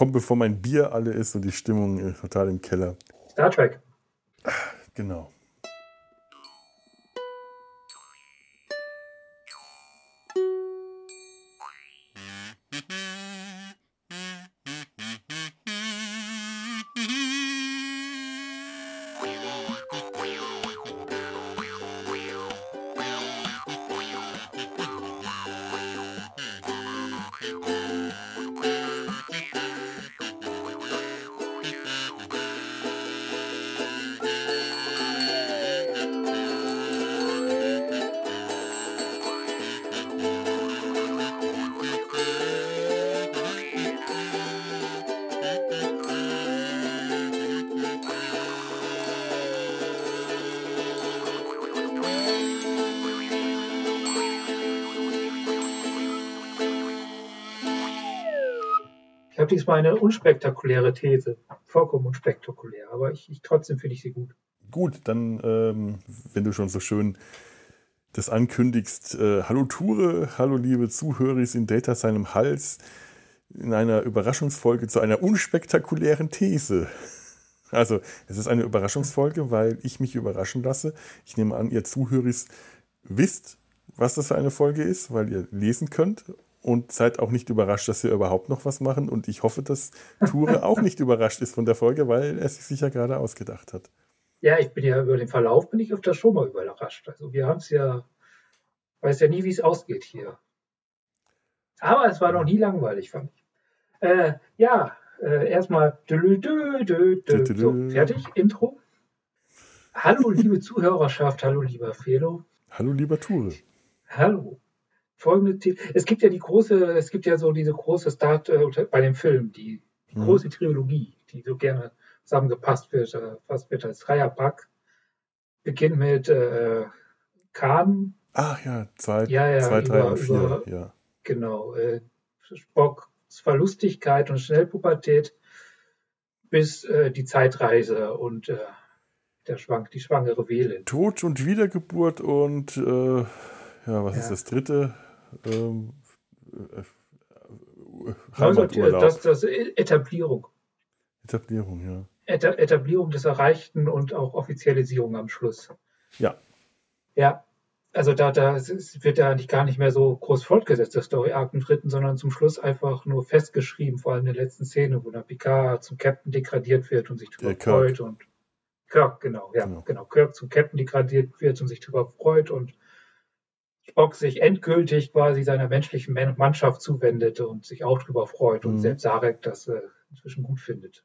kommt, bevor mein Bier alle ist und die Stimmung äh, total im Keller. Star Trek. Genau. Eine unspektakuläre These. Vollkommen unspektakulär, aber ich, ich trotzdem finde ich sie gut. Gut, dann, ähm, wenn du schon so schön das ankündigst, äh, hallo Ture, hallo liebe Zuhörer in Data seinem Hals, in einer Überraschungsfolge zu einer unspektakulären These. Also, es ist eine Überraschungsfolge, weil ich mich überraschen lasse. Ich nehme an, ihr Zuhörer wisst, was das für eine Folge ist, weil ihr lesen könnt und seid auch nicht überrascht, dass wir überhaupt noch was machen. Und ich hoffe, dass Ture auch nicht überrascht ist von der Folge, weil er sich sicher gerade ausgedacht hat. Ja, ich bin ja über den Verlauf bin ich öfter schon mal überrascht. Also wir haben es ja, weiß ja nie, wie es ausgeht hier. Aber es war noch nie langweilig, fand ich. Äh, ja, äh, erstmal so, fertig, Intro. Hallo, liebe Zuhörerschaft, hallo, lieber Felo. Hallo, lieber Ture. Hallo folgende Themen. Es gibt ja die große, es gibt ja so diese große Start äh, bei dem Film, die, die mhm. große Trilogie, die so gerne zusammengepasst wird, äh, fast wird als Dreierpack. Beginnt mit äh, Khan. Ach ja, zwei, ja, ja, zwei drei über, und vier, über, ja. Genau. Äh, Spocks Verlustigkeit und Schnellpubertät bis äh, die Zeitreise und äh, der Schwank, die schwangere Wähle. Tod und Wiedergeburt und äh, ja, was ja. ist das dritte? Ähm, äh, Heimaturlaub. Das, das Etablierung. Etablierung, ja. Etablierung des Erreichten und auch Offizialisierung am Schluss. Ja. Ja, also da, da wird ja eigentlich gar nicht mehr so groß fortgesetzt, der Story Arc im dritten, sondern zum Schluss einfach nur festgeschrieben, vor allem in der letzten Szene, wo der Picard zum Captain degradiert wird und sich darüber freut und Kirk, genau, ja, genau. genau. Kirk zum Captain degradiert wird und sich darüber freut und Spock sich endgültig quasi seiner menschlichen Mannschaft zuwendet und sich auch darüber freut und mhm. selbst Sarek das äh, inzwischen gut findet.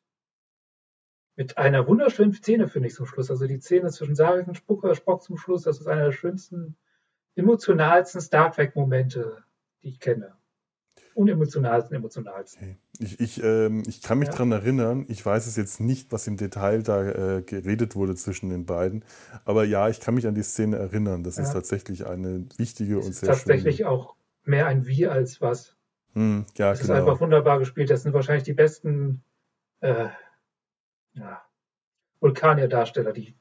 Mit einer wunderschönen Szene, finde ich, zum Schluss. Also die Szene zwischen Sarek und Spock, Spock zum Schluss, das ist einer der schönsten, emotionalsten Star Trek-Momente, die ich kenne unemotionalsten, emotionalsten. Ich, ich, ähm, ich kann mich ja. daran erinnern, ich weiß es jetzt nicht, was im Detail da äh, geredet wurde zwischen den beiden, aber ja, ich kann mich an die Szene erinnern. Das ja. ist tatsächlich eine wichtige und sehr tatsächlich schöne. auch mehr ein Wie als was. Hm, ja, das genau. ist einfach wunderbar gespielt. Das sind wahrscheinlich die besten äh, ja, Vulkanier-Darsteller, die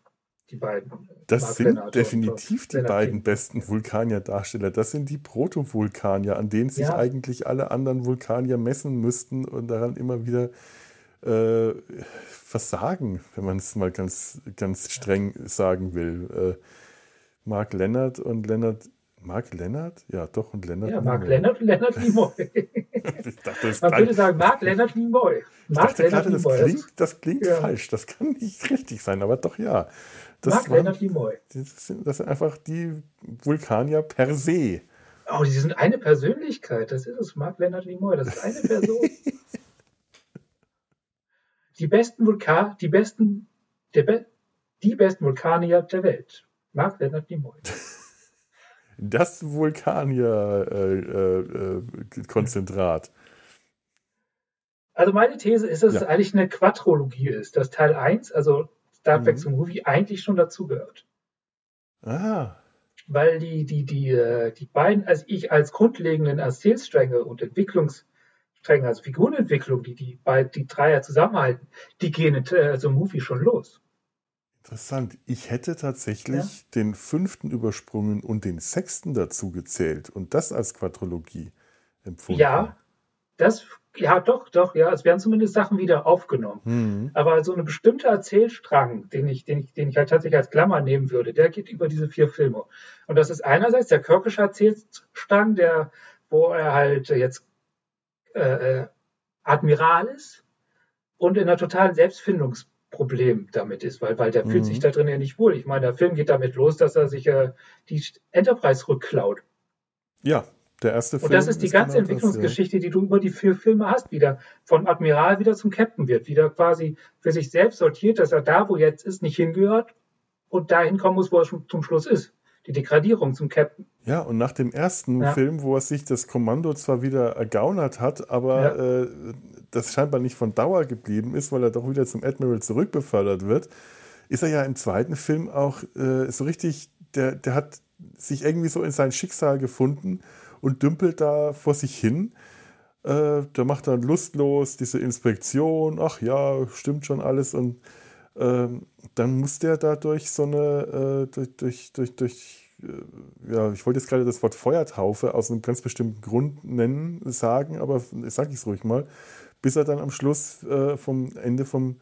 die beiden. Das sind Lennart definitiv die beiden besten Vulkanier-Darsteller. Das sind die Proto-Vulkanier, an denen sich ja. eigentlich alle anderen Vulkanier messen müssten und daran immer wieder äh, versagen, wenn man es mal ganz, ganz streng sagen will. Äh, Mark Lennart und Lennart. Mark Lennart? Ja, doch, und Lennart. Ja, Mark Lennart und Lennart Nimoy. dachte, Man würde sagen, Mark Lennart Nimoy. Mark ich dachte Lennart gerade, das klingt, das klingt ja. falsch. Das kann nicht richtig sein, aber doch ja. Das Mark Leonard Nimoy. Das sind, das sind einfach die Vulkanier per se. Oh, die sind eine Persönlichkeit. Das ist es, Mark Leonard Nimoy. Das ist eine Person. die besten Vulkan, die besten, Be die besten Vulkanier der Welt. Mark Leonard Nimoy. Das Vulkanier-Konzentrat. Äh, äh, also meine These ist, dass ja. es eigentlich eine Quadrologie ist. Dass Teil 1, also Star Trek mhm. Movie eigentlich schon dazugehört. Ah. Weil die, die, die, äh, die beiden, also ich als grundlegenden Erzählstränge und Entwicklungsstränge, also Figurenentwicklung, die die, die Dreier zusammenhalten, die gehen in äh, so einem Movie schon los. Interessant. Ich hätte tatsächlich ja? den fünften übersprungen und den sechsten dazu gezählt und das als Quadrologie empfunden. Ja, das ja, doch, doch, ja. Es werden zumindest Sachen wieder aufgenommen. Mhm. Aber so eine bestimmte Erzählstrang, den ich, den ich, den ich halt tatsächlich als Klammer nehmen würde, der geht über diese vier Filme. Und das ist einerseits der Kirkische Erzählstrang, der, wo er halt jetzt äh, äh Admiral ist und in einer totalen Selbstfindungsproblem damit ist, weil, weil der mhm. fühlt sich da drin ja nicht wohl. Ich meine, der Film geht damit los, dass er sich äh, die Enterprise rückklaut. Ja, der erste Film. Und das ist die ganze genau Entwicklungsgeschichte, das, ja. die du über die vier Filme hast, wieder von Admiral wieder zum Captain wird, wieder quasi für sich selbst sortiert, dass er da, wo jetzt ist, nicht hingehört und dahin kommen muss, wo er schon zum Schluss ist. Die Degradierung zum Captain. Ja, und nach dem ersten ja. Film, wo er sich das Kommando zwar wieder ergaunert hat, aber ja. äh, das scheinbar nicht von Dauer geblieben ist, weil er doch wieder zum Admiral zurückbefördert wird, ist er ja im zweiten Film auch äh, so richtig, der, der hat sich irgendwie so in sein Schicksal gefunden und dümpelt da vor sich hin. Äh, der macht dann lustlos diese Inspektion, ach ja, stimmt schon alles und äh, dann muss der da durch so eine, äh, durch, durch, durch, durch äh, ja, ich wollte jetzt gerade das Wort Feuertaufe aus einem ganz bestimmten Grund nennen, sagen, aber sage ich es ruhig mal, bis er dann am Schluss äh, vom Ende vom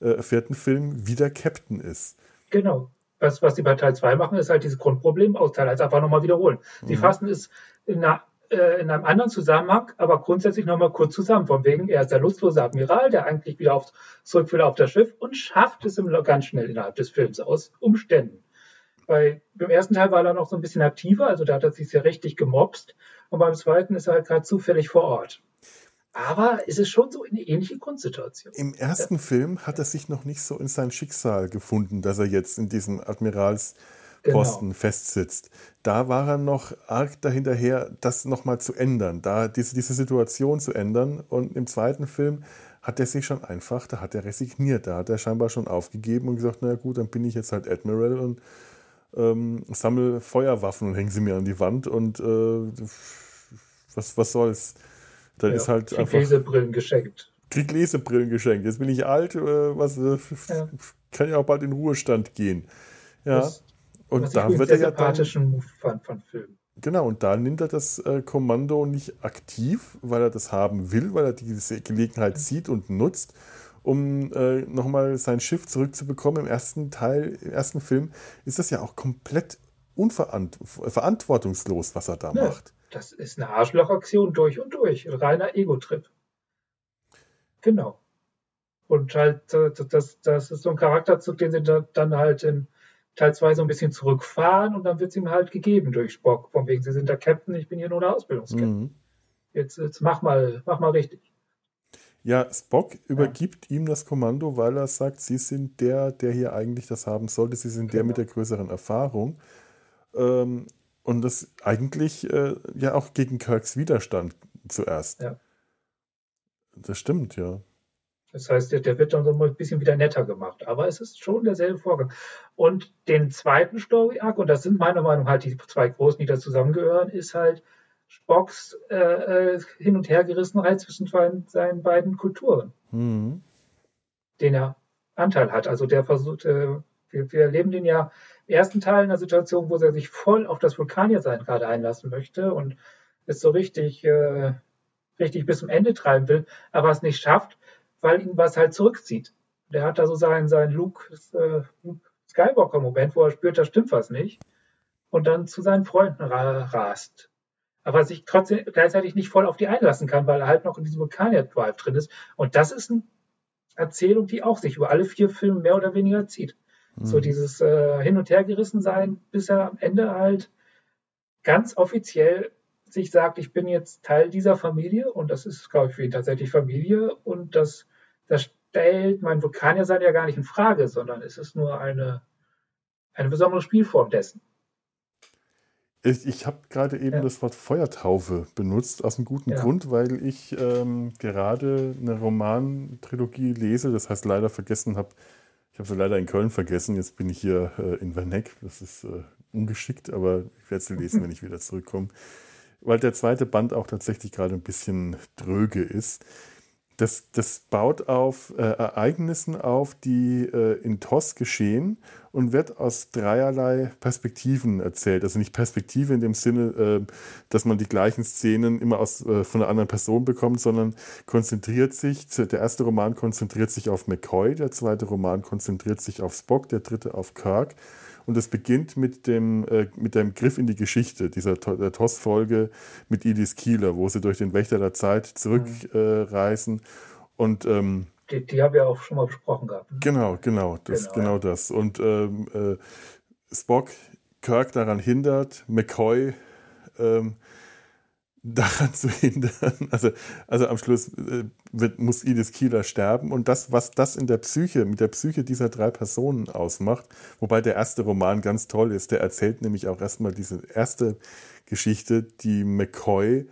äh, vierten Film wieder Captain ist. Genau. Was, was die bei Teil 2 machen, ist halt dieses Grundproblem aus Teil 1 einfach nochmal wiederholen. Sie mhm. fassen es in, einer, äh, in einem anderen Zusammenhang, aber grundsätzlich nochmal kurz zusammen. Von wegen, er ist der lustlose Admiral, der eigentlich wieder auf, zurück will auf das Schiff und schafft es ganz schnell innerhalb des Films aus Umständen. Bei, beim ersten Teil war er noch so ein bisschen aktiver, also da hat er sich sehr richtig gemobst. Und beim zweiten ist er halt gerade zufällig vor Ort. Aber es ist schon so eine ähnliche Grundsituation. Im ersten ja. Film hat er sich noch nicht so in sein Schicksal gefunden, dass er jetzt in diesem Admirals Posten genau. festsitzt. Da war er noch arg dahinterher, das nochmal zu ändern, da diese, diese Situation zu ändern. Und im zweiten Film hat er sich schon einfach, da hat er resigniert, da hat er scheinbar schon aufgegeben und gesagt, naja gut, dann bin ich jetzt halt Admiral und ähm, sammle Feuerwaffen und hänge sie mir an die Wand und äh, was, was soll's. Dann ja, ist halt krieg einfach. Lesebrillen geschenkt. Krieg Lesebrillen geschenkt. Jetzt bin ich alt, äh, was, äh, ja. kann ja auch bald in Ruhestand gehen. Ja. Das, und da wird er ja dann, Move fand von Film. Genau, und da nimmt er das äh, Kommando nicht aktiv, weil er das haben will, weil er diese Gelegenheit sieht und nutzt, um äh, nochmal sein Schiff zurückzubekommen. Im ersten Teil, im ersten Film ist das ja auch komplett unverantwortungslos, was er da ja, macht. Das ist eine Arschlochaktion durch und durch, ein reiner Ego-Trip. Genau. Und halt, äh, das, das ist so ein Charakterzug, den sie dann halt in Teil 2 so ein bisschen zurückfahren und dann wird es ihm halt gegeben durch Spock. Von wegen, Sie sind der Captain, ich bin hier nur der Ausbildungskapitän. Mhm. Jetzt, jetzt mach mal, mach mal richtig. Ja, Spock übergibt ja. ihm das Kommando, weil er sagt, Sie sind der, der hier eigentlich das haben sollte. Sie sind genau. der mit der größeren Erfahrung. Ähm, und das eigentlich äh, ja auch gegen Kirks Widerstand zuerst. Ja. Das stimmt, ja. Das heißt, der, der, wird dann so ein bisschen wieder netter gemacht. Aber es ist schon derselbe Vorgang. Und den zweiten Story-Arc, und das sind meiner Meinung nach halt die zwei großen, die da zusammengehören, ist halt Spocks äh, äh, Hin- und Hergerissenheit zwischen seinen beiden Kulturen, mhm. den er Anteil hat. Also der versucht, äh, wir, wir erleben den ja im ersten Teil in einer Situation, wo er sich voll auf das Vulkaniersein gerade einlassen möchte und es so richtig, äh, richtig bis zum Ende treiben will, aber es nicht schafft, weil ihn was halt zurückzieht. Der hat da so seinen, seinen Luke, äh, Luke Skywalker-Moment, wo er spürt, da stimmt was nicht. Und dann zu seinen Freunden rast. Aber sich trotzdem gleichzeitig nicht voll auf die einlassen kann, weil er halt noch in diesem Vulkanier-Drive drin ist. Und das ist eine Erzählung, die auch sich über alle vier Filme mehr oder weniger zieht. Mhm. So dieses äh, Hin- und Hergerissen sein, bis er am Ende halt ganz offiziell sich sagt, ich bin jetzt Teil dieser Familie und das ist, glaube ich, für ihn tatsächlich Familie und das, das stellt mein Vulkanier sein ja gar nicht in Frage, sondern es ist nur eine, eine besondere Spielform dessen. Ich, ich habe gerade eben ja. das Wort Feuertaufe benutzt, aus einem guten ja. Grund, weil ich ähm, gerade eine Romantrilogie lese, das heißt leider vergessen habe, ich habe sie leider in Köln vergessen, jetzt bin ich hier äh, in Werneck, das ist äh, ungeschickt, aber ich werde sie lesen, wenn ich wieder zurückkomme weil der zweite Band auch tatsächlich gerade ein bisschen dröge ist. das, das baut auf äh, Ereignissen auf, die äh, in TOS geschehen und wird aus dreierlei Perspektiven erzählt. Also nicht Perspektive in dem Sinne, äh, dass man die gleichen Szenen immer aus, äh, von einer anderen Person bekommt, sondern konzentriert sich, der erste Roman konzentriert sich auf McCoy, der zweite Roman konzentriert sich auf Spock, der dritte auf Kirk. Und es beginnt mit dem, äh, mit dem Griff in die Geschichte, dieser TOS-Folge mit Edith Keeler, wo sie durch den Wächter der Zeit zurückreisen. Mhm. und ähm, die, die haben wir auch schon mal besprochen gehabt. Ne? Genau, genau, das, genau, genau das. Und ähm, äh, Spock Kirk daran hindert, McCoy ähm, daran zu hindern. Also, also am Schluss äh, wird, muss Edith Kieler sterben. Und das, was das in der Psyche, mit der Psyche dieser drei Personen ausmacht, wobei der erste Roman ganz toll ist, der erzählt nämlich auch erstmal diese erste Geschichte, die McCoy,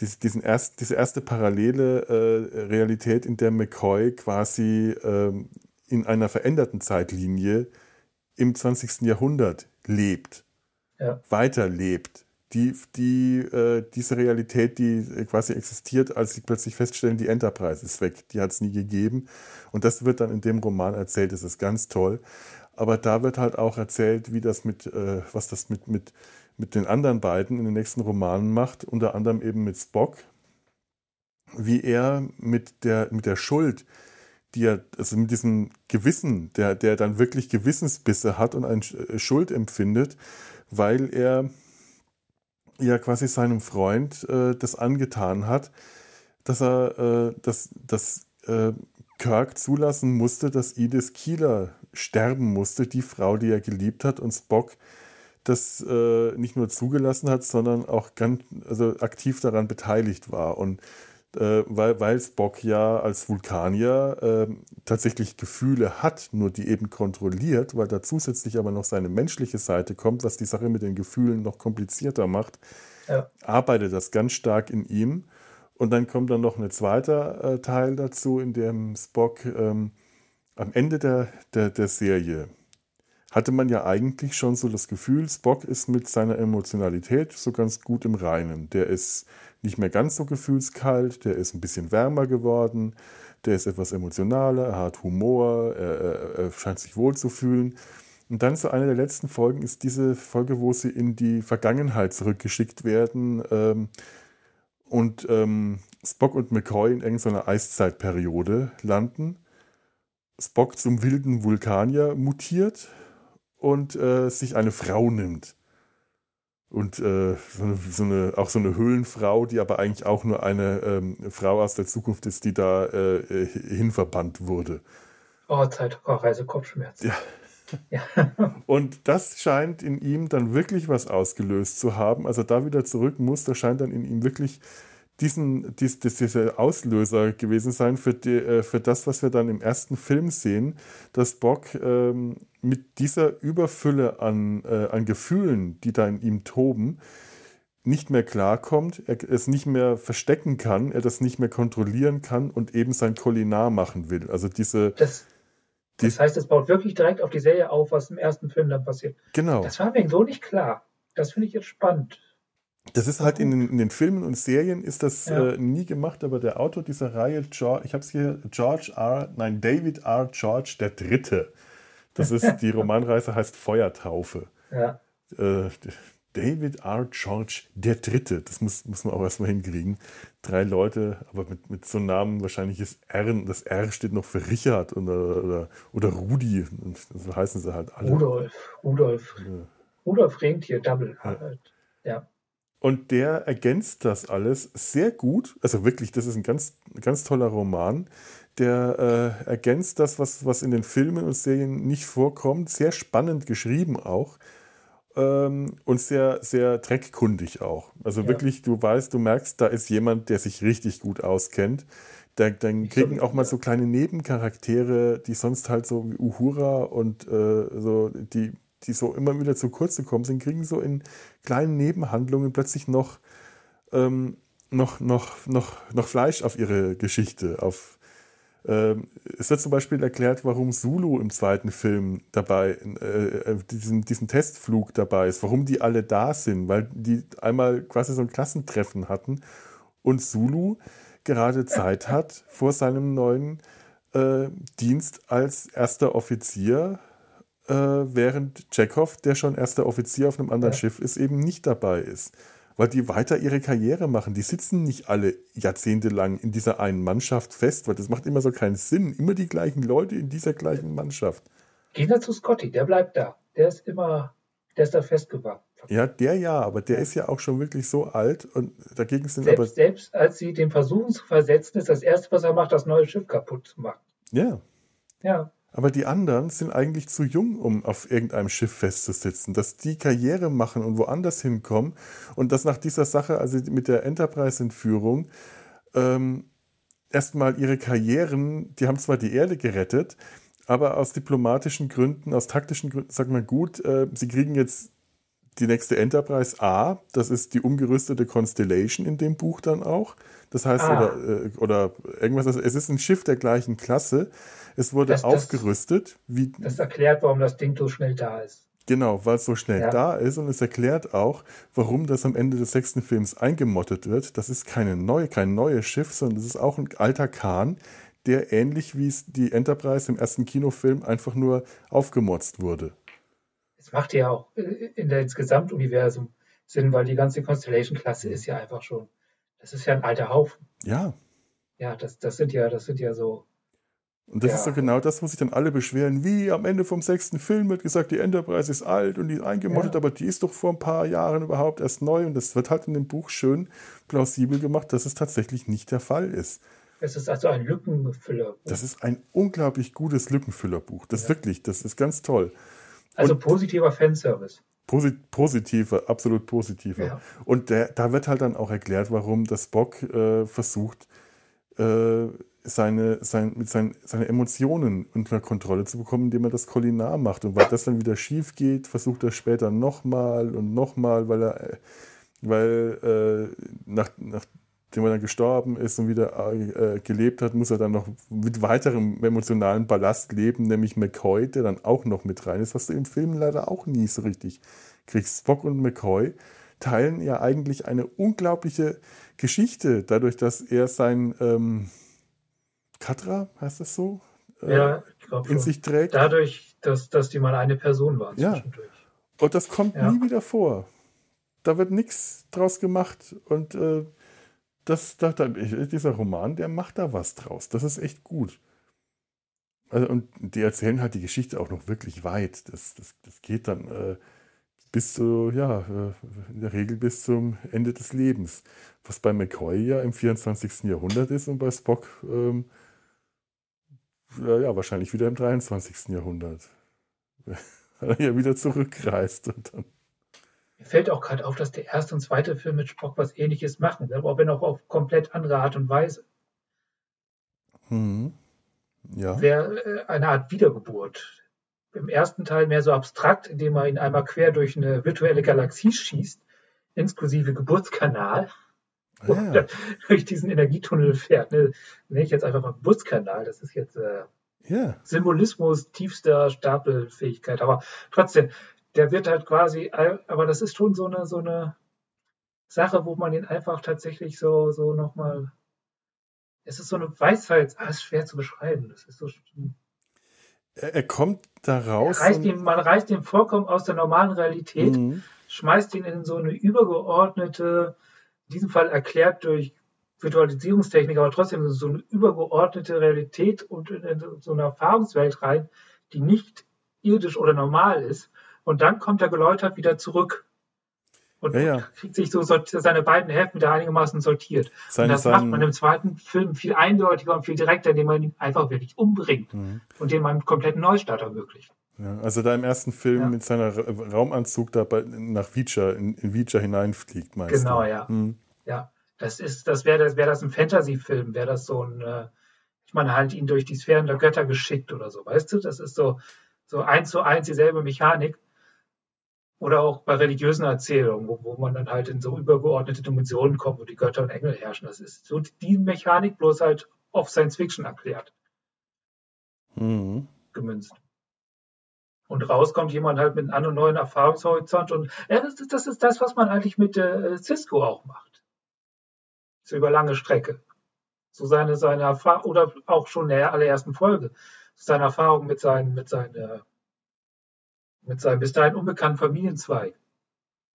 diesen erst, diese erste parallele äh, Realität, in der McCoy quasi äh, in einer veränderten Zeitlinie im 20. Jahrhundert lebt, ja. weiterlebt die, die, äh, diese Realität, die quasi existiert, als sie plötzlich feststellen, die Enterprise ist weg. Die hat es nie gegeben. Und das wird dann in dem Roman erzählt. Das ist ganz toll. Aber da wird halt auch erzählt, wie das mit, äh, was das mit, mit, mit den anderen beiden in den nächsten Romanen macht. Unter anderem eben mit Spock. Wie er mit der, mit der Schuld, die er, also mit diesem Gewissen, der, der dann wirklich Gewissensbisse hat und eine Schuld empfindet, weil er ja quasi seinem Freund äh, das angetan hat, dass er, äh, dass, dass äh, Kirk zulassen musste, dass Edith Keeler sterben musste, die Frau, die er geliebt hat, und Spock das äh, nicht nur zugelassen hat, sondern auch ganz also aktiv daran beteiligt war. Und äh, weil, weil Spock ja als Vulkanier äh, tatsächlich Gefühle hat, nur die eben kontrolliert, weil da zusätzlich aber noch seine menschliche Seite kommt, was die Sache mit den Gefühlen noch komplizierter macht, ja. arbeitet das ganz stark in ihm. Und dann kommt dann noch ein zweiter äh, Teil dazu, in dem Spock ähm, am Ende der, der, der Serie hatte man ja eigentlich schon so das Gefühl, Spock ist mit seiner Emotionalität so ganz gut im Reinen. Der ist nicht mehr ganz so gefühlskalt, der ist ein bisschen wärmer geworden, der ist etwas emotionaler, er hat Humor, er, er, scheint sich wohl zu fühlen. Und dann so eine der letzten Folgen ist diese Folge, wo sie in die Vergangenheit zurückgeschickt werden ähm, und ähm, Spock und McCoy in irgendeiner Eiszeitperiode landen. Spock zum wilden Vulkanier mutiert und äh, sich eine Frau nimmt. Und äh, so, eine, so, eine, auch so eine Höhlenfrau, die aber eigentlich auch nur eine ähm, Frau aus der Zukunft ist, die da äh, hinverbannt wurde. Oh, Zeit, oh, Reise Kopfschmerzen. Ja. ja. Und das scheint in ihm dann wirklich was ausgelöst zu haben. Also da wieder zurück muss, da scheint dann in ihm wirklich diesen, dies, dies, dieser Auslöser gewesen sein für, die, äh, für das, was wir dann im ersten Film sehen, dass Bock ähm, mit dieser Überfülle an, äh, an Gefühlen, die da in ihm toben, nicht mehr klarkommt, er es nicht mehr verstecken kann, er das nicht mehr kontrollieren kann und eben sein Kolinar machen will. Also diese. Das, das heißt, es baut wirklich direkt auf die Serie auf, was im ersten Film dann passiert. Genau. Das war mir so nicht klar. Das finde ich jetzt spannend. Das ist halt in den, in den, Filmen und Serien ist das ja. äh, nie gemacht, aber der Autor dieser Reihe, George, ich habe es hier, George R., nein, David R. George der Dritte. Das ist, die Romanreise heißt Feuertaufe. Ja. Äh, David R. George der Dritte, das muss, muss man auch erstmal hinkriegen. Drei Leute, aber mit, mit so einem Namen, wahrscheinlich ist R, das R steht noch für Richard oder, oder, oder Rudi, so heißen sie halt alle. Rudolf, Rudolf, ja. Rudolf Rentier, Double. Ja. ja. Und der ergänzt das alles sehr gut. Also wirklich, das ist ein ganz, ganz toller Roman. Der äh, ergänzt das, was, was in den Filmen und Serien nicht vorkommt. Sehr spannend geschrieben auch. Ähm, und sehr, sehr dreckkundig auch. Also ja. wirklich, du weißt, du merkst, da ist jemand, der sich richtig gut auskennt. Da, dann kriegen auch mal so kleine Nebencharaktere, die sonst halt so wie Uhura und äh, so, die die so immer wieder zu kurz gekommen sind, kriegen so in kleinen Nebenhandlungen plötzlich noch, ähm, noch, noch, noch, noch Fleisch auf ihre Geschichte. Auf, ähm, es wird zum Beispiel erklärt, warum Zulu im zweiten Film dabei, äh, äh, diesen, diesen Testflug dabei ist, warum die alle da sind, weil die einmal quasi so ein Klassentreffen hatten und Zulu gerade Zeit hat vor seinem neuen äh, Dienst als erster Offizier, äh, während Chekhov, der schon erster Offizier auf einem anderen ja. Schiff ist, eben nicht dabei ist. Weil die weiter ihre Karriere machen. Die sitzen nicht alle jahrzehntelang in dieser einen Mannschaft fest, weil das macht immer so keinen Sinn. Immer die gleichen Leute in dieser gleichen Mannschaft. Gehen wir zu Scotty, der bleibt da. Der ist immer, der ist da festgewahrt. Ja, der ja, aber der ist ja auch schon wirklich so alt und dagegen sind selbst, aber. Selbst als sie den versuchen zu versetzen, ist das erste, was er macht, das neue Schiff kaputt zu machen. Ja. Ja. Aber die anderen sind eigentlich zu jung, um auf irgendeinem Schiff festzusitzen. Dass die Karriere machen und woanders hinkommen und dass nach dieser Sache, also mit der Enterprise-Entführung, ähm, erstmal ihre Karrieren, die haben zwar die Erde gerettet, aber aus diplomatischen Gründen, aus taktischen Gründen, sagt man gut, äh, sie kriegen jetzt die nächste Enterprise A, das ist die umgerüstete Constellation in dem Buch dann auch. Das heißt, ah. oder, äh, oder irgendwas, also es ist ein Schiff der gleichen Klasse. Es wurde das, aufgerüstet. Das, wie, das erklärt, warum das Ding so schnell da ist. Genau, weil es so schnell ja. da ist und es erklärt auch, warum das am Ende des sechsten Films eingemottet wird. Das ist keine neue, kein neues Schiff, sondern das ist auch ein alter Kahn, der ähnlich wie es die Enterprise im ersten Kinofilm einfach nur aufgemotzt wurde es macht ja auch äh, in das Gesamtuniversum Sinn, weil die ganze Constellation-Klasse ist ja einfach schon, das ist ja ein alter Haufen. Ja. Ja, das, das sind ja, das sind ja so. Und das ja. ist so genau das, wo sich dann alle beschweren, wie am Ende vom sechsten Film wird gesagt, die Enterprise ist alt und die ist eingemottet, ja. aber die ist doch vor ein paar Jahren überhaupt erst neu und das wird halt in dem Buch schön plausibel gemacht, dass es tatsächlich nicht der Fall ist. Es ist also ein Lückenfüllerbuch. Das ist ein unglaublich gutes Lückenfüllerbuch. Das ja. wirklich, das ist ganz toll. Also und positiver Fanservice. Posit positiver, absolut positiver. Ja. Und der, da wird halt dann auch erklärt, warum das Spock äh, versucht, äh, seine, sein, mit sein, seine Emotionen unter Kontrolle zu bekommen, indem er das Kolinar macht. Und weil das dann wieder schief geht, versucht er später nochmal und nochmal, weil er, weil äh, nach, nach dem er dann gestorben ist und wieder äh, gelebt hat, muss er dann noch mit weiterem emotionalen Ballast leben, nämlich McCoy, der dann auch noch mit rein ist, was du im Film leider auch nie so richtig kriegst. Spock und McCoy teilen ja eigentlich eine unglaubliche Geschichte, dadurch, dass er sein ähm, Katra, heißt das so? Äh, ja, ich glaube in sich trägt. Dadurch, dass, dass die mal eine Person waren ja. zwischendurch. Und das kommt ja. nie wieder vor. Da wird nichts draus gemacht und äh, das, das, dieser Roman, der macht da was draus. Das ist echt gut. Also, und die erzählen halt die Geschichte auch noch wirklich weit. Das, das, das geht dann äh, bis zu, ja, äh, in der Regel bis zum Ende des Lebens. Was bei McCoy ja im 24. Jahrhundert ist und bei Spock ähm, ja, ja, wahrscheinlich wieder im 23. Jahrhundert. Weil er ja wieder zurückreist und dann mir fällt auch gerade auf, dass der erste und zweite Film mit Spock was ähnliches machen, aber wenn auch auf komplett andere Art und Weise. Mhm. Ja. Wäre äh, eine Art Wiedergeburt. Im ersten Teil mehr so abstrakt, indem er ihn einmal quer durch eine virtuelle Galaxie schießt, inklusive Geburtskanal. Ja. Und durch diesen Energietunnel fährt. Ne, nenne ich jetzt einfach mal Geburtskanal. Das ist jetzt äh, ja. Symbolismus tiefster Stapelfähigkeit. Aber trotzdem, der wird halt quasi, aber das ist schon so eine, so eine Sache, wo man ihn einfach tatsächlich so, so nochmal, es ist so eine Weisheit, ah, ist schwer zu beschreiben. Das ist so, er, er kommt da raus. Reißt ihn, man reißt ihn vollkommen aus der normalen Realität, mhm. schmeißt ihn in so eine übergeordnete, in diesem Fall erklärt durch Virtualisierungstechnik, aber trotzdem so eine übergeordnete Realität und in so eine Erfahrungswelt rein, die nicht irdisch oder normal ist. Und dann kommt er geläutert wieder zurück und ja, ja. kriegt sich so seine beiden Hälften wieder einigermaßen sortiert. Seine, und das macht man im zweiten Film viel eindeutiger und viel direkter, indem man ihn einfach wirklich umbringt mhm. und dem einen kompletten Neustart ermöglicht. Ja, also da im ersten Film ja. mit seiner Raumanzug da bei, nach Vicha, in, in Vicha hineinfliegt, meinst Genau, ja. Mhm. Ja, das ist, das wäre das, wär das ein Fantasy-Film, wäre das so ein, äh, ich meine, halt ihn durch die Sphären der Götter geschickt oder so, weißt du? Das ist so, so eins zu eins dieselbe Mechanik. Oder auch bei religiösen Erzählungen, wo, wo man dann halt in so übergeordnete Dimensionen kommt, wo die Götter und Engel herrschen. Das ist so die Mechanik bloß halt auf Science Fiction erklärt. Mhm. Gemünzt. Und raus kommt jemand halt mit einem neuen Erfahrungshorizont und ja, das, ist, das ist das, was man eigentlich mit äh, Cisco auch macht. So über lange Strecke. So seine, seine Erfahrung, oder auch schon in der allerersten Folge, seine Erfahrung mit seinen, mit seinen, mit seinem bis dahin unbekannten Familienzweig.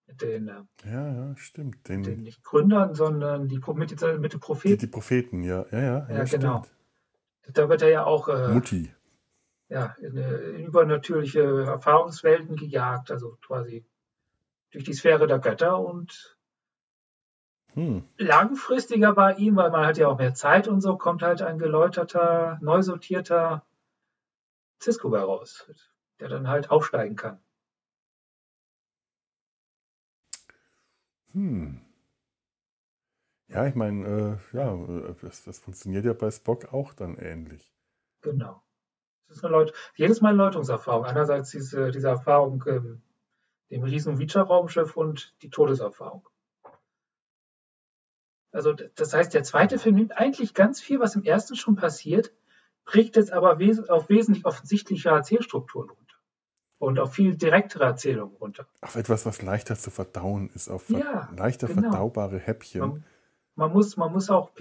Mit den, ja, ja, stimmt. Den, den nicht Gründern, sondern die, mit, mit den Propheten. Die, die, Propheten, ja, ja, ja. Ja, ja genau. Stimmt. Da wird er ja auch. Äh, Mutti. Ja, in, in übernatürliche Erfahrungswelten gejagt, also quasi durch die Sphäre der Götter und hm. langfristiger bei ihm, weil man hat ja auch mehr Zeit und so, kommt halt ein geläuterter, neu sortierter Cisco bei raus, der dann halt aufsteigen kann. Hm. Ja, ich meine, äh, ja, das, das, funktioniert ja bei Spock auch dann ähnlich. Genau. Das ist eine Leut jedes Mal eine Läutungserfahrung. Einerseits diese, diese Erfahrung ähm, dem riesen Reacher-Raumschiff und die Todeserfahrung. Also das heißt, der zweite Film nimmt eigentlich ganz viel, was im ersten schon passiert, bricht es aber wes auf wesentlich offensichtliche Erzählstrukturen runter und auf viel direktere Erzählungen runter. Auf etwas, was leichter zu verdauen ist, auf ja, leichter genau. verdaubare Häppchen. Man, man, muss, man muss auch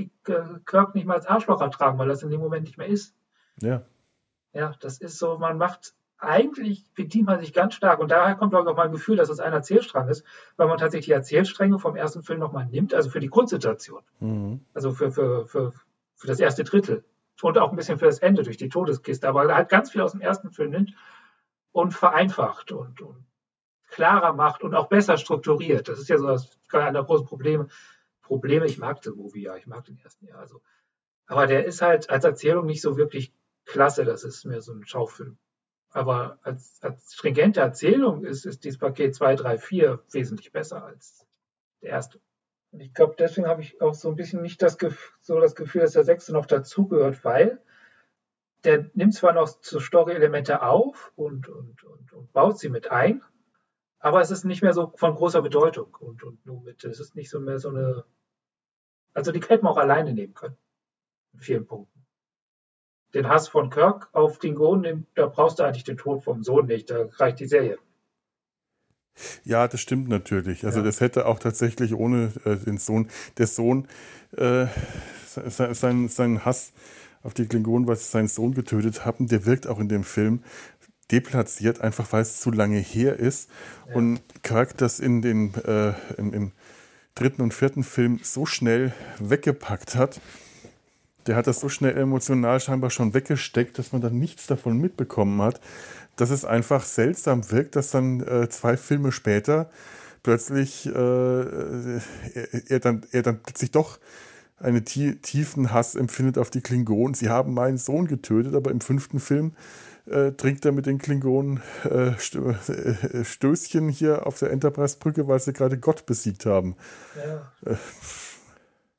Kirk nicht mal als Arschloch ertragen, weil das in dem Moment nicht mehr ist. Ja. Ja, das ist so, man macht eigentlich bedient man sich ganz stark und daher kommt auch mein Gefühl, dass es ein Erzählstrang ist, weil man tatsächlich die Erzählstränge vom ersten Film nochmal nimmt, also für die Grundsituation. Mhm. Also für, für, für, für das erste Drittel und auch ein bisschen für das Ende durch die Todeskiste, aber halt ganz viel aus dem ersten Film nimmt und vereinfacht und, und klarer macht und auch besser strukturiert. Das ist ja so das einer der großen Probleme. Probleme, ich mag den Movie ja, ich mag den ersten ja. Also. Aber der ist halt als Erzählung nicht so wirklich klasse, das ist mehr so ein Schaufilm. Aber als, als stringente Erzählung ist, ist dieses Paket 2, 3, 4 wesentlich besser als der erste. Und ich glaube, deswegen habe ich auch so ein bisschen nicht das Gefühl, so das Gefühl, dass der sechste noch dazugehört, weil der nimmt zwar noch so Story-Elemente auf und, und, und, und, baut sie mit ein, aber es ist nicht mehr so von großer Bedeutung und, und nur mit, es ist nicht so mehr so eine, also die hätten wir auch alleine nehmen können. In vielen Punkten den Hass von Kirk auf Klingonen, da brauchst du eigentlich den Tod vom Sohn nicht, da reicht die Serie. Ja, das stimmt natürlich. Also ja. das hätte auch tatsächlich ohne äh, den Sohn, der Sohn, äh, sein, sein Hass auf die Klingonen, was seinen Sohn getötet haben, der wirkt auch in dem Film deplatziert, einfach weil es zu lange her ist. Ja. Und Kirk das in den, äh, im, im dritten und vierten Film so schnell weggepackt hat, der hat das so schnell emotional scheinbar schon weggesteckt, dass man dann nichts davon mitbekommen hat, dass es einfach seltsam wirkt, dass dann äh, zwei Filme später plötzlich äh, er, dann, er dann plötzlich doch einen tiefen Hass empfindet auf die Klingonen. Sie haben meinen Sohn getötet, aber im fünften Film äh, trinkt er mit den Klingonen äh, äh Stößchen hier auf der Enterprise-Brücke, weil sie gerade Gott besiegt haben. Ja. Äh,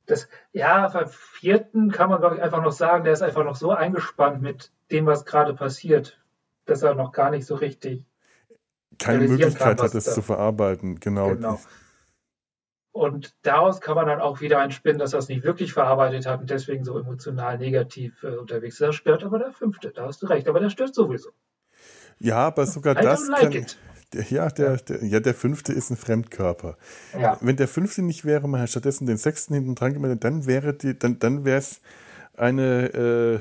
das, ja, beim vierten kann man, glaube ich, einfach noch sagen, der ist einfach noch so eingespannt mit dem, was gerade passiert, dass er noch gar nicht so richtig keine Möglichkeit kann, hat, es zu verarbeiten. Genau. genau. Und daraus kann man dann auch wieder einspinnen, dass er es nicht wirklich verarbeitet hat und deswegen so emotional negativ äh, unterwegs ist. Das stört aber der fünfte, da hast du recht, aber der stört sowieso. Ja, aber sogar I das. Like kann, it. Der, ja, der, der, ja, der fünfte ist ein Fremdkörper. Ja. Wenn der fünfte nicht wäre, man hat stattdessen den sechsten hinten dran gemeldet, dann wäre die, dann, dann wäre es eine äh,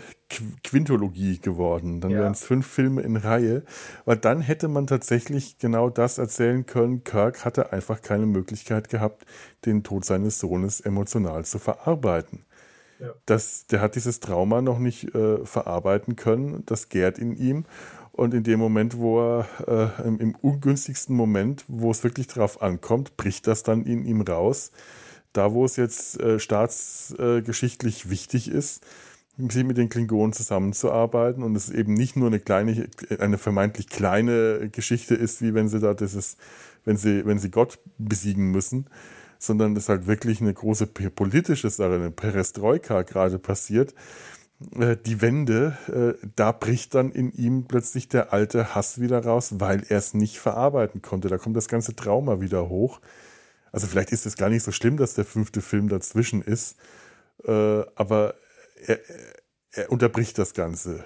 Quintologie geworden. Dann ja. wären es fünf Filme in Reihe. Weil dann hätte man tatsächlich genau das erzählen können. Kirk hatte einfach keine Möglichkeit gehabt, den Tod seines Sohnes emotional zu verarbeiten. Ja. Das, der hat dieses Trauma noch nicht äh, verarbeiten können. Das gärt in ihm. Und in dem Moment, wo er äh, im, im, ungünstigsten Moment, wo es wirklich drauf ankommt, bricht das dann in ihm raus. Da, wo es jetzt äh, staatsgeschichtlich wichtig ist, sich mit den Klingonen zusammenzuarbeiten und es eben nicht nur eine kleine, eine vermeintlich kleine Geschichte ist, wie wenn sie da dieses, wenn sie, wenn sie Gott besiegen müssen, sondern es halt wirklich eine große politische Sache, eine Perestroika gerade passiert äh, die Wende, äh, da bricht dann in ihm plötzlich der alte Hass wieder raus, weil er es nicht verarbeiten konnte. Da kommt das ganze Trauma wieder hoch. Also vielleicht ist es gar nicht so schlimm, dass der fünfte Film dazwischen ist, äh, aber er, er unterbricht das Ganze.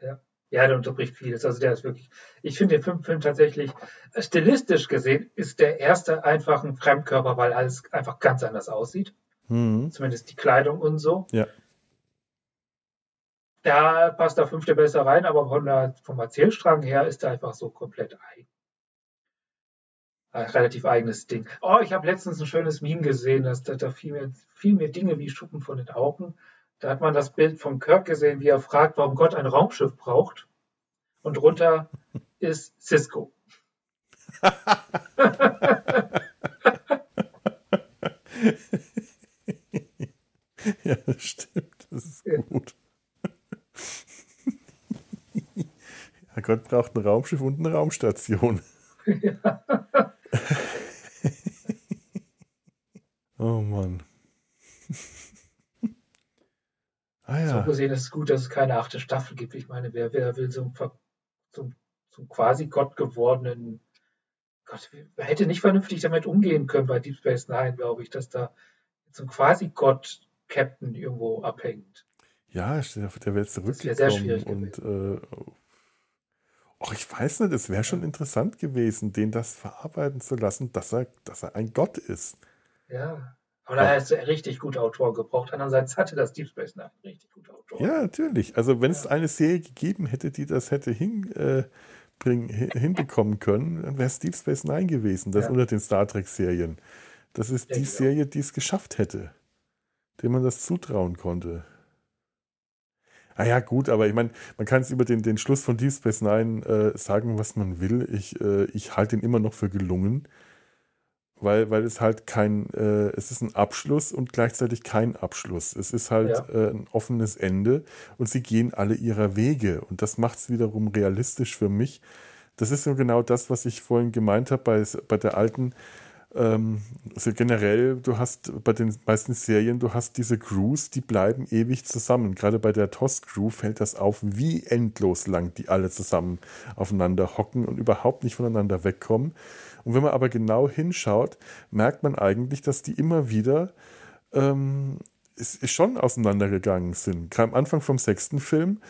Ja. Ja, der unterbricht vieles. Also der ist wirklich, ich finde den fünften Film tatsächlich, stilistisch gesehen, ist der erste einfach ein Fremdkörper, weil alles einfach ganz anders aussieht. Mhm. Zumindest die Kleidung und so. Ja da passt der fünfte besser rein, aber von der, vom Erzählstrang her ist er einfach so komplett eigen. Ein relativ eigenes Ding. Oh, ich habe letztens ein schönes Meme gesehen, dass da, da fiel, mir, fiel mir Dinge wie Schuppen von den Augen. Da hat man das Bild von Kirk gesehen, wie er fragt, warum Gott ein Raumschiff braucht. Und drunter ist Cisco. ja, das stimmt. Das ist gut. Ja, Gott braucht ein Raumschiff und eine Raumstation. Ja. oh Mann. ah, ja. So gesehen ist es gut, dass es keine achte Staffel gibt. Ich meine, wer, wer will so einen, so, so quasi Gott gewordenen Gott, wer hätte nicht vernünftig damit umgehen können bei Deep Space Nine, glaube ich, dass da so ein quasi Gott-Captain irgendwo abhängt. Ja, der wird zurückgekommen und äh, oh, ich weiß nicht, es wäre schon interessant gewesen, den das verarbeiten zu lassen, dass er, dass er ein Gott ist. Ja. Aber da hast du richtig gute Autoren gebraucht. Andererseits hatte das Deep Space Nine richtig gute Autoren. Ja, natürlich. Also wenn ja. es eine Serie gegeben hätte, die das hätte hin, äh, bring, hinbekommen können, dann wäre es Deep Space Nine gewesen, das ja. unter den Star Trek-Serien. Das ist die Serie, die es geschafft hätte, dem man das zutrauen konnte. Ah ja, gut, aber ich meine, man kann es über den, den Schluss von Deep Space Nine äh, sagen, was man will. Ich, äh, ich halte ihn immer noch für gelungen weil, weil es halt kein, äh, es ist ein Abschluss und gleichzeitig kein Abschluss. Es ist halt ja. äh, ein offenes Ende und sie gehen alle ihrer Wege und das macht es wiederum realistisch für mich. Das ist so genau das, was ich vorhin gemeint habe bei, bei der alten ähm, also generell, du hast bei den meisten Serien, du hast diese Crews, die bleiben ewig zusammen. Gerade bei der TOS-Crew fällt das auf, wie endlos lang die alle zusammen aufeinander hocken und überhaupt nicht voneinander wegkommen. Und wenn man aber genau hinschaut, merkt man eigentlich, dass die immer wieder ähm, ist, schon auseinandergegangen sind. Am Anfang vom sechsten Film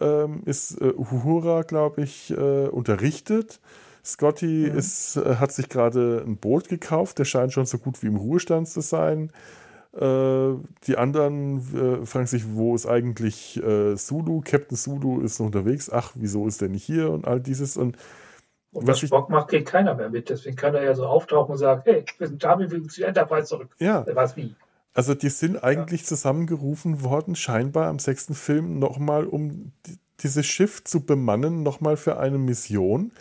ähm, ist äh, Uhura, glaube ich, äh, unterrichtet Scotty mhm. ist, äh, hat sich gerade ein Boot gekauft, der scheint schon so gut wie im Ruhestand zu sein. Äh, die anderen äh, fragen sich, wo ist eigentlich äh, Sulu? Captain Sulu ist noch unterwegs. Ach, wieso ist der nicht hier? Und all dieses. Und, und was, Spock macht, kriegt keiner mehr mit. Deswegen kann er ja so auftauchen und sagen, hey, wir sind da, wir will zu Enterprise zurück. Ja. Was wie? Also die sind eigentlich ja. zusammengerufen worden, scheinbar am sechsten Film nochmal, um dieses Schiff zu bemannen, nochmal für eine Mission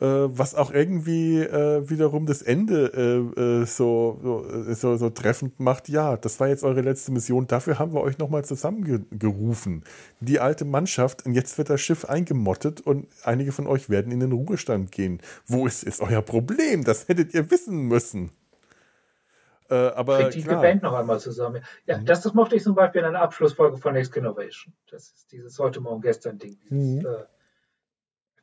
was auch irgendwie äh, wiederum das Ende äh, äh so, so, so, so, treffend macht. Ja, das war jetzt eure letzte Mission. Dafür haben wir euch nochmal zusammengerufen. Die alte Mannschaft. Und jetzt wird das Schiff eingemottet und einige von euch werden in den Ruhestand gehen. Wo ist, ist euer Problem? Das hättet ihr wissen müssen. Äh, aber Kriegt die. Band noch einmal zusammen. Ja, mhm. das, das mochte ich zum Beispiel in einer Abschlussfolge von Next Generation. Das ist dieses heute, morgen, gestern Ding. Dieses, mhm.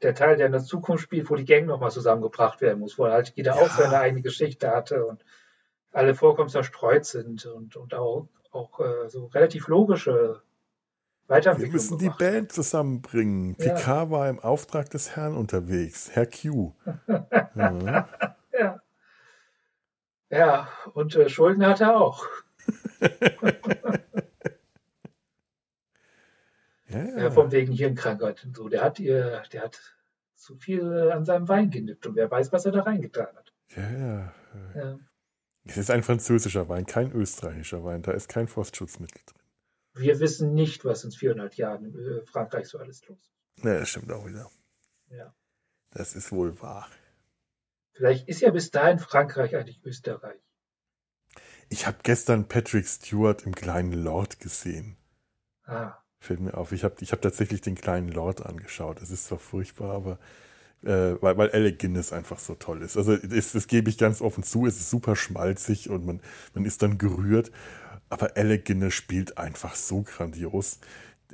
Der Teil, der in der Zukunft spielt, wo die Gang nochmal zusammengebracht werden muss, wo halt jeder ja. auch seine eigene Geschichte hatte und alle vollkommen zerstreut sind und, und auch, auch äh, so relativ logische Weiterentwicklung. Wir müssen die Band zusammenbringen. Ja. Picard war im Auftrag des Herrn unterwegs, Herr Q. ja. ja. ja. und äh, Schulden hat er auch. Ja, ja. von wegen Hirnkrankheit und so. Der hat ihr, der hat zu viel an seinem Wein genippt und wer weiß, was er da reingetan hat. Ja, ja. ja. Es ist ein französischer Wein, kein österreichischer Wein. Da ist kein Frostschutzmittel drin. Wir wissen nicht, was in 400 Jahren in äh, Frankreich so alles los ist. Ja, das stimmt auch wieder. Ja. Das ist wohl wahr. Vielleicht ist ja bis dahin Frankreich eigentlich Österreich. Ich habe gestern Patrick Stewart im kleinen Lord gesehen. Ah fällt mir auf. Ich habe ich hab tatsächlich den kleinen Lord angeschaut. Es ist zwar furchtbar, aber äh, weil, weil Alec Guinness einfach so toll ist. Also das, das gebe ich ganz offen zu. Es ist super schmalzig und man, man ist dann gerührt. Aber Alec Guinness spielt einfach so grandios.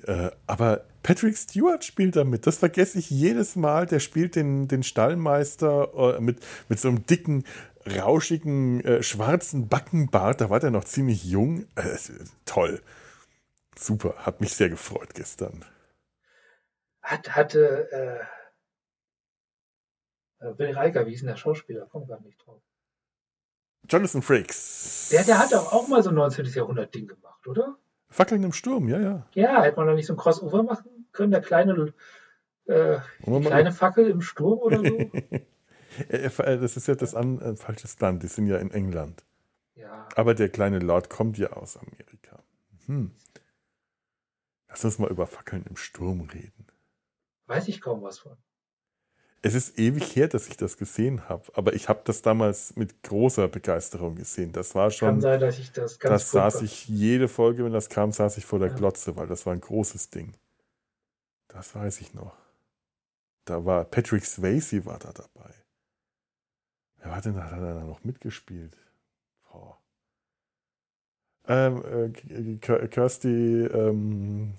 Äh, aber Patrick Stewart spielt damit. Das vergesse ich jedes Mal. Der spielt den, den Stallmeister äh, mit, mit so einem dicken, rauschigen, äh, schwarzen Backenbart. Da war der noch ziemlich jung. Äh, toll. Super, hat mich sehr gefreut gestern. Hat, hatte äh, äh Bill Reiger, wie ist denn der Schauspieler? Kommt gar nicht drauf. Jonathan Frakes. Der, der hat auch, auch mal so ein 19. Jahrhundert-Ding gemacht, oder? Fackeln im Sturm, ja, ja. Ja, hätte man da nicht so ein Crossover machen können, der kleine, äh, kleine Fackel im Sturm oder so? das ist ja das an, äh, falsches Land, die sind ja in England. Ja. Aber der kleine Lord kommt ja aus Amerika. Hm. Lass uns mal über Fackeln im Sturm reden. Weiß ich kaum was von. Es ist ewig her, dass ich das gesehen habe, aber ich habe das damals mit großer Begeisterung gesehen. Das war schon. Kann sein, dass ich das ganz Das saß ich jede Folge, wenn das kam, saß ich vor der ja. Glotze, weil das war ein großes Ding. Das weiß ich noch. Da war Patrick Swayze war da dabei. Wer hat denn da, hat da noch mitgespielt? Boah. Ähm, äh, Kirsty, ähm,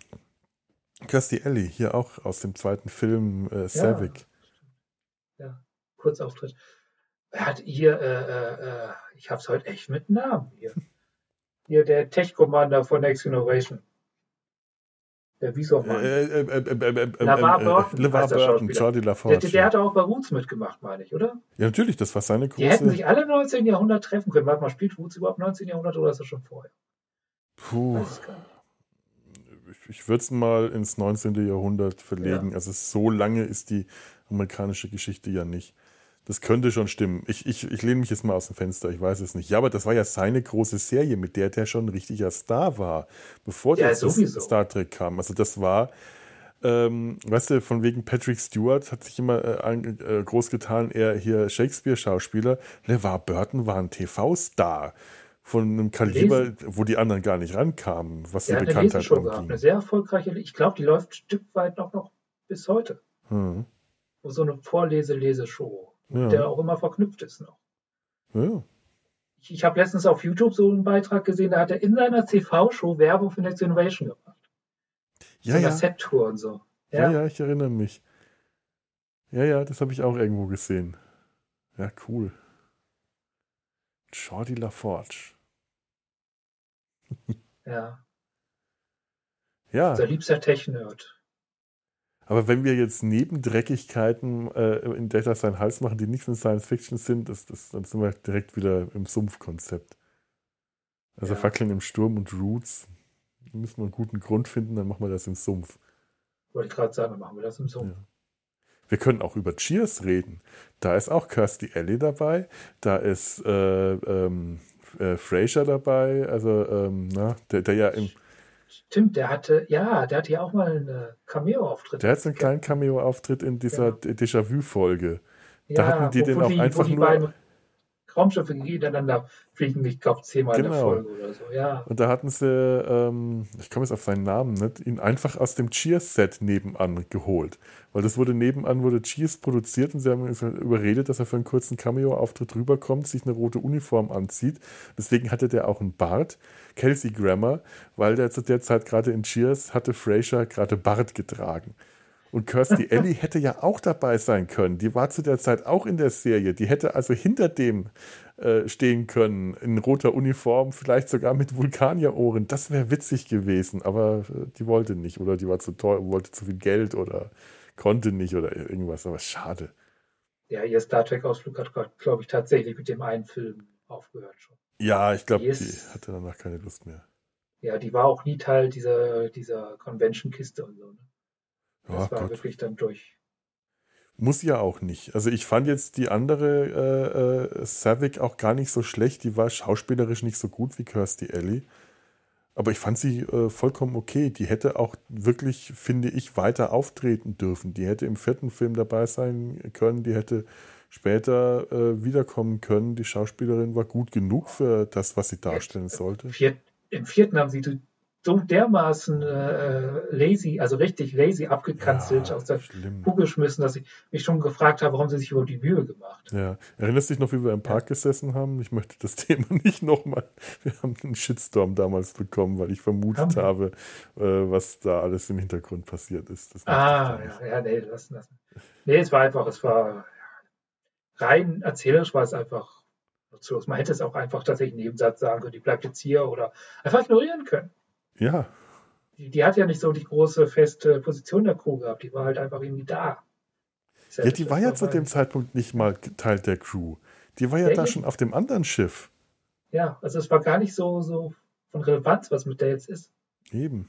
Kirsty Ellie, hier auch aus dem zweiten Film äh, Savick. Ja. ja, Kurzauftritt. Er hat hier, äh, äh, äh ich hab's heute echt mit Namen hier. Hier der Tech-Commander von Next Generation. Der Wieso-Mann. Äh, äh, äh, äh, äh LaVar Burton. LaVar Burton, Jordi LaForge. Der, der hat auch bei Roots mitgemacht, meine ich, oder? Ja, natürlich, das war seine große... Die hätten sich alle 19. Jahrhundert treffen können. Warte mal, spielt Roots überhaupt 19. Jahrhundert oder ist das schon vorher? Puh. Ich, ich würde es mal ins 19. Jahrhundert verlegen. Ja. Also so lange ist die amerikanische Geschichte ja nicht. Das könnte schon stimmen. Ich, ich, ich lehne mich jetzt mal aus dem Fenster, ich weiß es nicht. Ja, aber das war ja seine große Serie, mit der der schon ein richtiger Star war, bevor ja, der zu Star Trek kam. Also das war, ähm, weißt du, von wegen Patrick Stewart hat sich immer äh, äh, groß getan, er hier Shakespeare-Schauspieler. LeVar Burton war ein TV-Star von einem Kaliber, wo die anderen gar nicht rankamen, was die Bekanntheit. Gehabt, eine sehr erfolgreiche, ich glaube, die läuft ein Stück weit noch, noch bis heute. Hm. So eine Vorlese-Leseshow ja. der auch immer verknüpft ist noch. Ja. Ich, ich habe letztens auf YouTube so einen Beitrag gesehen, da hat er in seiner TV-Show Werbung für Next Innovation gemacht. Ja, so ja. Set-Tour und so. Ja. ja, ja, ich erinnere mich. Ja, ja, das habe ich auch irgendwo gesehen. Ja, cool. Jordi LaForge. ja. Ja. Unser liebster Tech-Nerd. Aber wenn wir jetzt neben Dreckigkeiten äh, in Data seinen Hals machen, die nicht von Science Fiction sind, das, das, dann sind wir direkt wieder im Sumpfkonzept. Also ja. Fackeln im Sturm und Roots. Da müssen wir einen guten Grund finden, dann machen wir das im Sumpf. Wollte ich gerade sagen, dann machen wir das im Sumpf. Ja. Wir können auch über Cheers reden. Da ist auch Kirsty Alley dabei. Da ist äh, ähm, äh, Fraser dabei. Also, ähm, na, der, der ja im Stimmt, der hatte, ja, der hatte ja auch mal einen Cameo-Auftritt. Der hat einen kleinen Cameo-Auftritt in dieser ja. Déjà-vu-Folge. Da ja, hatten die den auch die, einfach nur. Raumschiffe gegeneinander fliegen, ich glaube, zehnmal genau. in der genau. Folge oder so. Ja. Und da hatten sie, ähm, ich komme jetzt auf seinen Namen nicht, ihn einfach aus dem Cheers-Set nebenan geholt. Weil das wurde nebenan, wurde Cheers produziert und sie haben überredet, dass er für einen kurzen Cameo-Auftritt rüberkommt, sich eine rote Uniform anzieht. Deswegen hatte der auch einen Bart. Kelsey Grammer, weil der zu der Zeit gerade in Cheers hatte Fraser gerade Bart getragen. Und Kirsty Ellie hätte ja auch dabei sein können. Die war zu der Zeit auch in der Serie. Die hätte also hinter dem äh, stehen können, in roter Uniform, vielleicht sogar mit Vulkanierohren. Das wäre witzig gewesen, aber äh, die wollte nicht oder die war zu teuer, wollte zu viel Geld oder konnte nicht oder irgendwas. Aber schade. Ja, ihr Star Trek-Ausflug hat, glaube ich, tatsächlich mit dem einen Film aufgehört schon. Ja, ich glaube, die, die hatte danach keine Lust mehr. Ja, die war auch nie Teil dieser, dieser Convention-Kiste und so. Ne? Das oh, war Gott. wirklich dann durch. Muss ja auch nicht. Also ich fand jetzt die andere äh, äh, Savick auch gar nicht so schlecht. Die war schauspielerisch nicht so gut wie Kirsty Ellie. Aber ich fand sie äh, vollkommen okay. Die hätte auch wirklich, finde ich, weiter auftreten dürfen. Die hätte im vierten Film dabei sein können. Die hätte später äh, wiederkommen können. Die Schauspielerin war gut genug für das, was sie darstellen sollte. Im vierten haben sie so dermaßen äh, lazy, also richtig lazy abgekanzelt, ja, aus der schlimm. Kuh geschmissen, dass ich mich schon gefragt habe, warum sie sich überhaupt die Mühe gemacht haben. Ja, erinnerst du dich noch, wie wir im Park gesessen haben? Ich möchte das Thema nicht nochmal. Wir haben einen Shitstorm damals bekommen, weil ich vermutet haben habe, äh, was da alles im Hintergrund passiert ist. Ah, ja, ja, nee, lassen, lassen. Nee, es war einfach, es war rein erzählerisch war es einfach nutzlos. Man hätte es auch einfach tatsächlich einen Nebensatz sagen können, die bleibt jetzt hier oder einfach ignorieren können. Ja. Die, die, hat ja nicht so die große feste Position der Crew gehabt, die war halt einfach irgendwie da. Ja, die war ja zu dem Zeitpunkt nicht mal Teil der Crew. Die war ja da schon auf dem anderen Schiff. Ja, also es war gar nicht so, so von Relevanz, was mit der jetzt ist. Eben.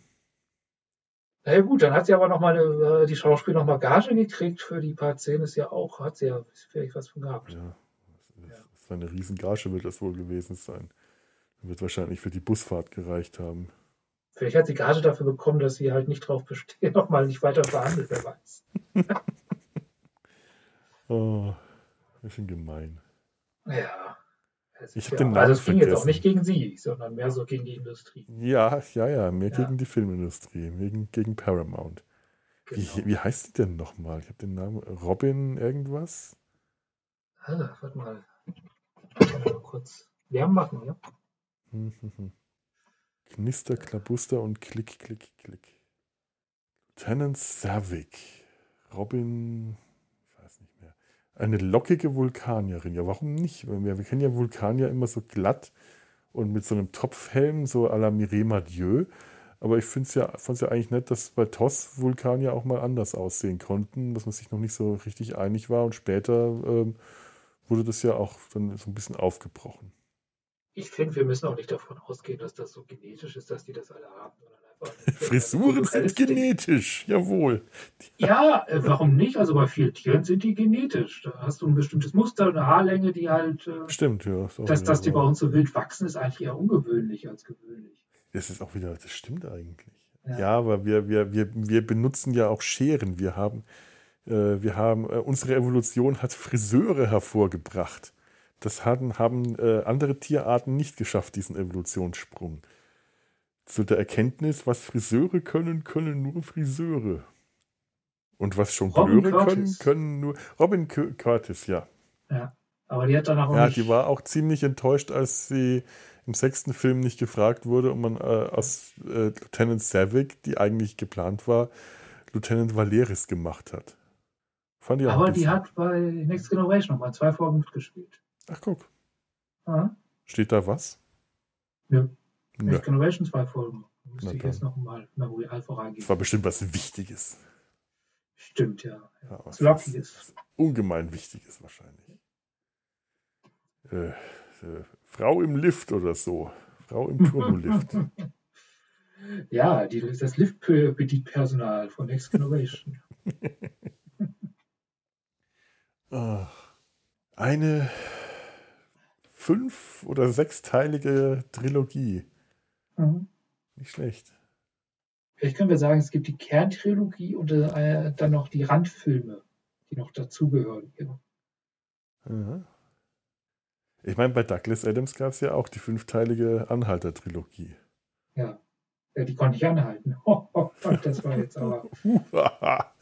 Na ja, gut, dann hat sie aber nochmal äh, die Schauspielerin nochmal Gage gekriegt für die paar Szenen, ist ja auch, hat sie ja vielleicht was von gehabt. Ja, das ist eine Riesengage wird das wohl gewesen sein. Wird wahrscheinlich für die Busfahrt gereicht haben. Vielleicht hat sie Gage dafür bekommen, dass sie halt nicht drauf besteht, nochmal nicht weiter verhandelt, wer weiß. oh, bisschen gemein. Ja. Ich habe ja, den Namen Also es ging vergessen. jetzt auch nicht gegen sie, sondern mehr so gegen die Industrie. Ja, ja, ja, mehr ja. gegen die Filmindustrie, gegen, gegen Paramount. Genau. Wie, wie heißt die denn nochmal? Ich habe den Namen Robin irgendwas? Ah, warte mal. mal kurz Lärm machen, ja? Knister, Klabuster und Klick, Klick, Klick. Lieutenant Savick. Robin eine lockige Vulkanierin. Ja, warum nicht? Wir, wir kennen ja Vulkanier immer so glatt und mit so einem Topfhelm, so à la Mireille Dieu. Aber ich finde es ja, ja eigentlich nett, dass bei TOS Vulkanier auch mal anders aussehen konnten, dass man sich noch nicht so richtig einig war. Und später ähm, wurde das ja auch dann so ein bisschen aufgebrochen. Ich finde, wir müssen auch nicht davon ausgehen, dass das so genetisch ist, dass die das alle haben, Frisuren sind genetisch, jawohl. Ja, äh, warum nicht? Also bei vielen Tieren sind die genetisch. Da hast du ein bestimmtes Muster, eine Haarlänge, die halt. Äh, Stimmt, ja. Dass, dass die bei uns so wild wachsen, ist eigentlich eher ungewöhnlich als gewöhnlich. Das ist auch wieder, das stimmt eigentlich. Ja, ja aber wir, wir, wir, wir benutzen ja auch Scheren. Wir haben, äh, wir haben, äh, unsere Evolution hat Friseure hervorgebracht. Das haben, haben äh, andere Tierarten nicht geschafft, diesen Evolutionssprung zu der Erkenntnis, was Friseure können, können nur Friseure. Und was Jongleure können, können nur. Robin Curtis, ja. Ja, aber die hat dann auch. Ja, die war auch ziemlich enttäuscht, als sie im sechsten Film nicht gefragt wurde und man äh, aus äh, Lieutenant Savick, die eigentlich geplant war, Lieutenant Valeris gemacht hat. Fand ich aber die hat bei Next Generation nochmal zwei Folgen mitgespielt. Ach, guck. Aha. Steht da was? Ja. Next Generation zwei Folgen. Müsste ich jetzt nochmal Memorial vorangehen. Das war bestimmt was Wichtiges. Stimmt, ja. ja was Lockiges. Ungemein Wichtiges wahrscheinlich. Äh, äh, Frau im Lift oder so. Frau im Turbolift. ja, die, das Lift-Personal von Next Generation. Eine fünf- oder sechsteilige Trilogie. Mhm. Nicht schlecht. Vielleicht können wir sagen, es gibt die Kerntrilogie und äh, dann noch die Randfilme, die noch dazugehören. Genau. Ja. Ich meine, bei Douglas Adams gab es ja auch die fünfteilige Anhalter-Trilogie. Ja. ja, die konnte ich anhalten. Oh, oh, das war jetzt aber.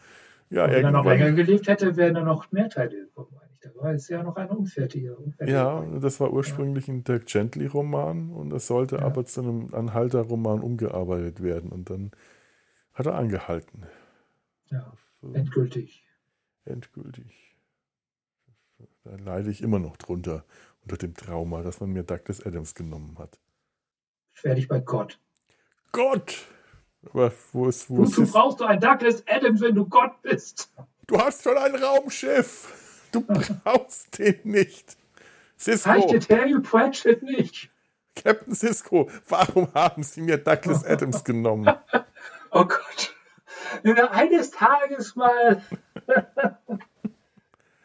ja, wenn er noch länger gelebt hätte, wären da noch mehr Teile gekommen. Da war es ja noch ein unfertiger. unfertiger ja, das war ursprünglich ja. ein Dirk Gently-Roman und es sollte ja. aber zu einem Anhalter-Roman umgearbeitet werden und dann hat er angehalten. Ja, so. endgültig. Endgültig. Da leide ich immer noch drunter, unter dem Trauma, dass man mir Douglas Adams genommen hat. Beschwer dich bei Gott. Gott! Aber wo ist, wo Wozu brauchst du ein Douglas Adams, wenn du Gott bist? Du hast schon ein Raumschiff! Du brauchst den nicht. Cisco. Der Terry Pratchett nicht? Captain Cisco, warum haben Sie mir Douglas Adams genommen? Oh Gott. Eines Tages mal.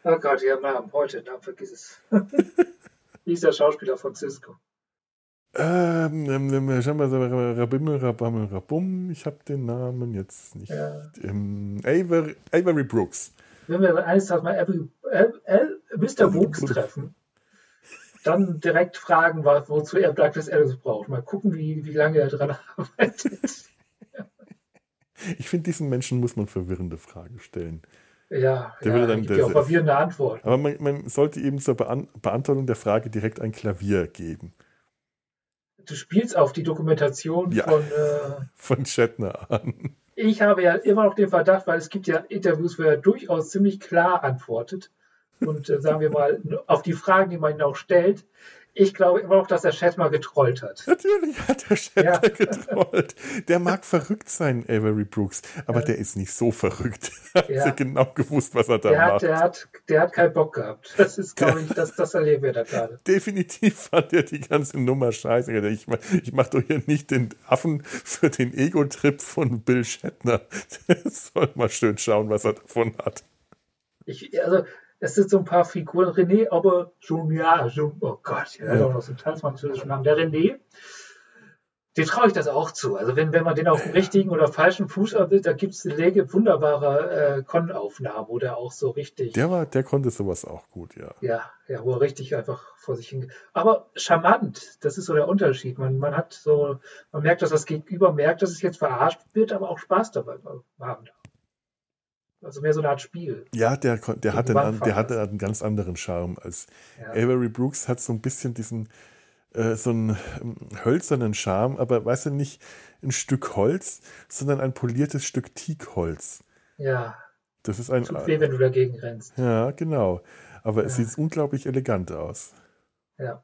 oh Gott, ja, Namen heute, Namen vergiss es. Wie ist der Schauspieler von Cisco? Ähm, ähm, ähm schauen wir mal, Rabimmel, Rabammel, Rabum. Ich habe den Namen jetzt nicht. Ja. Ähm, Avery, Avery Brooks wenn wir eines Tages mal Avery, Mr. Wooks treffen, dann direkt fragen, wozu er Douglas Adams braucht. Mal gucken, wie, wie lange er daran arbeitet. Ich finde, diesen Menschen muss man verwirrende Fragen stellen. Ja, der ja, dann, der, auch verwirrende Antworten. Aber man, man, sollte eben zur Beantwortung der Frage direkt ein Klavier geben. Du spielst auf die Dokumentation ja, von, äh, von Shatner an ich habe ja immer noch den Verdacht, weil es gibt ja Interviews, wo er durchaus ziemlich klar antwortet. Und äh, sagen wir mal auf die Fragen, die man ihn auch stellt, ich glaube immer noch, dass der Chat mal getrollt hat. Natürlich hat der Chat ja. getrollt. Der mag verrückt sein, Avery Brooks, aber ja. der ist nicht so verrückt. Hat ja. genau gewusst, was er da der macht. Hat, der, hat, der hat keinen Bock gehabt. Das ist, glaube ich, das, das erleben wir da gerade. Definitiv fand er die ganze Nummer scheiße. Ich, ich mache doch hier nicht den Affen für den Ego-Trip von Bill Shatner. Der soll mal schön schauen, was er davon hat. Ich, also, es sind so ein paar Figuren. René, aber schon, ja, schon, oh Gott, der ja. hat auch noch so einen französischen Namen. Der René, dem traue ich das auch zu. Also wenn, wenn man den auf dem richtigen oder falschen Fuß erwischt, da gibt es eine wunderbare äh, Con-Aufnahmen, wo der auch so richtig. Der war, der konnte sowas auch gut, ja. Ja, ja, wo er richtig einfach vor sich hin. Aber charmant, das ist so der Unterschied. Man, man hat so, man merkt, dass das Gegenüber merkt, dass es jetzt verarscht wird, aber auch Spaß dabei haben darf. Also mehr so eine Art Spiel. Ja, der, der, hatte, einen, der hatte einen ganz anderen Charme als ja. Avery Brooks hat so ein bisschen diesen äh, so einen ähm, hölzernen Charme, aber weißt du nicht ein Stück Holz, sondern ein poliertes Stück Teakholz. Ja. Das ist ein. Tut weh, wenn du dagegen rennst. Ja, genau. Aber ja. es sieht unglaublich elegant aus. Ja.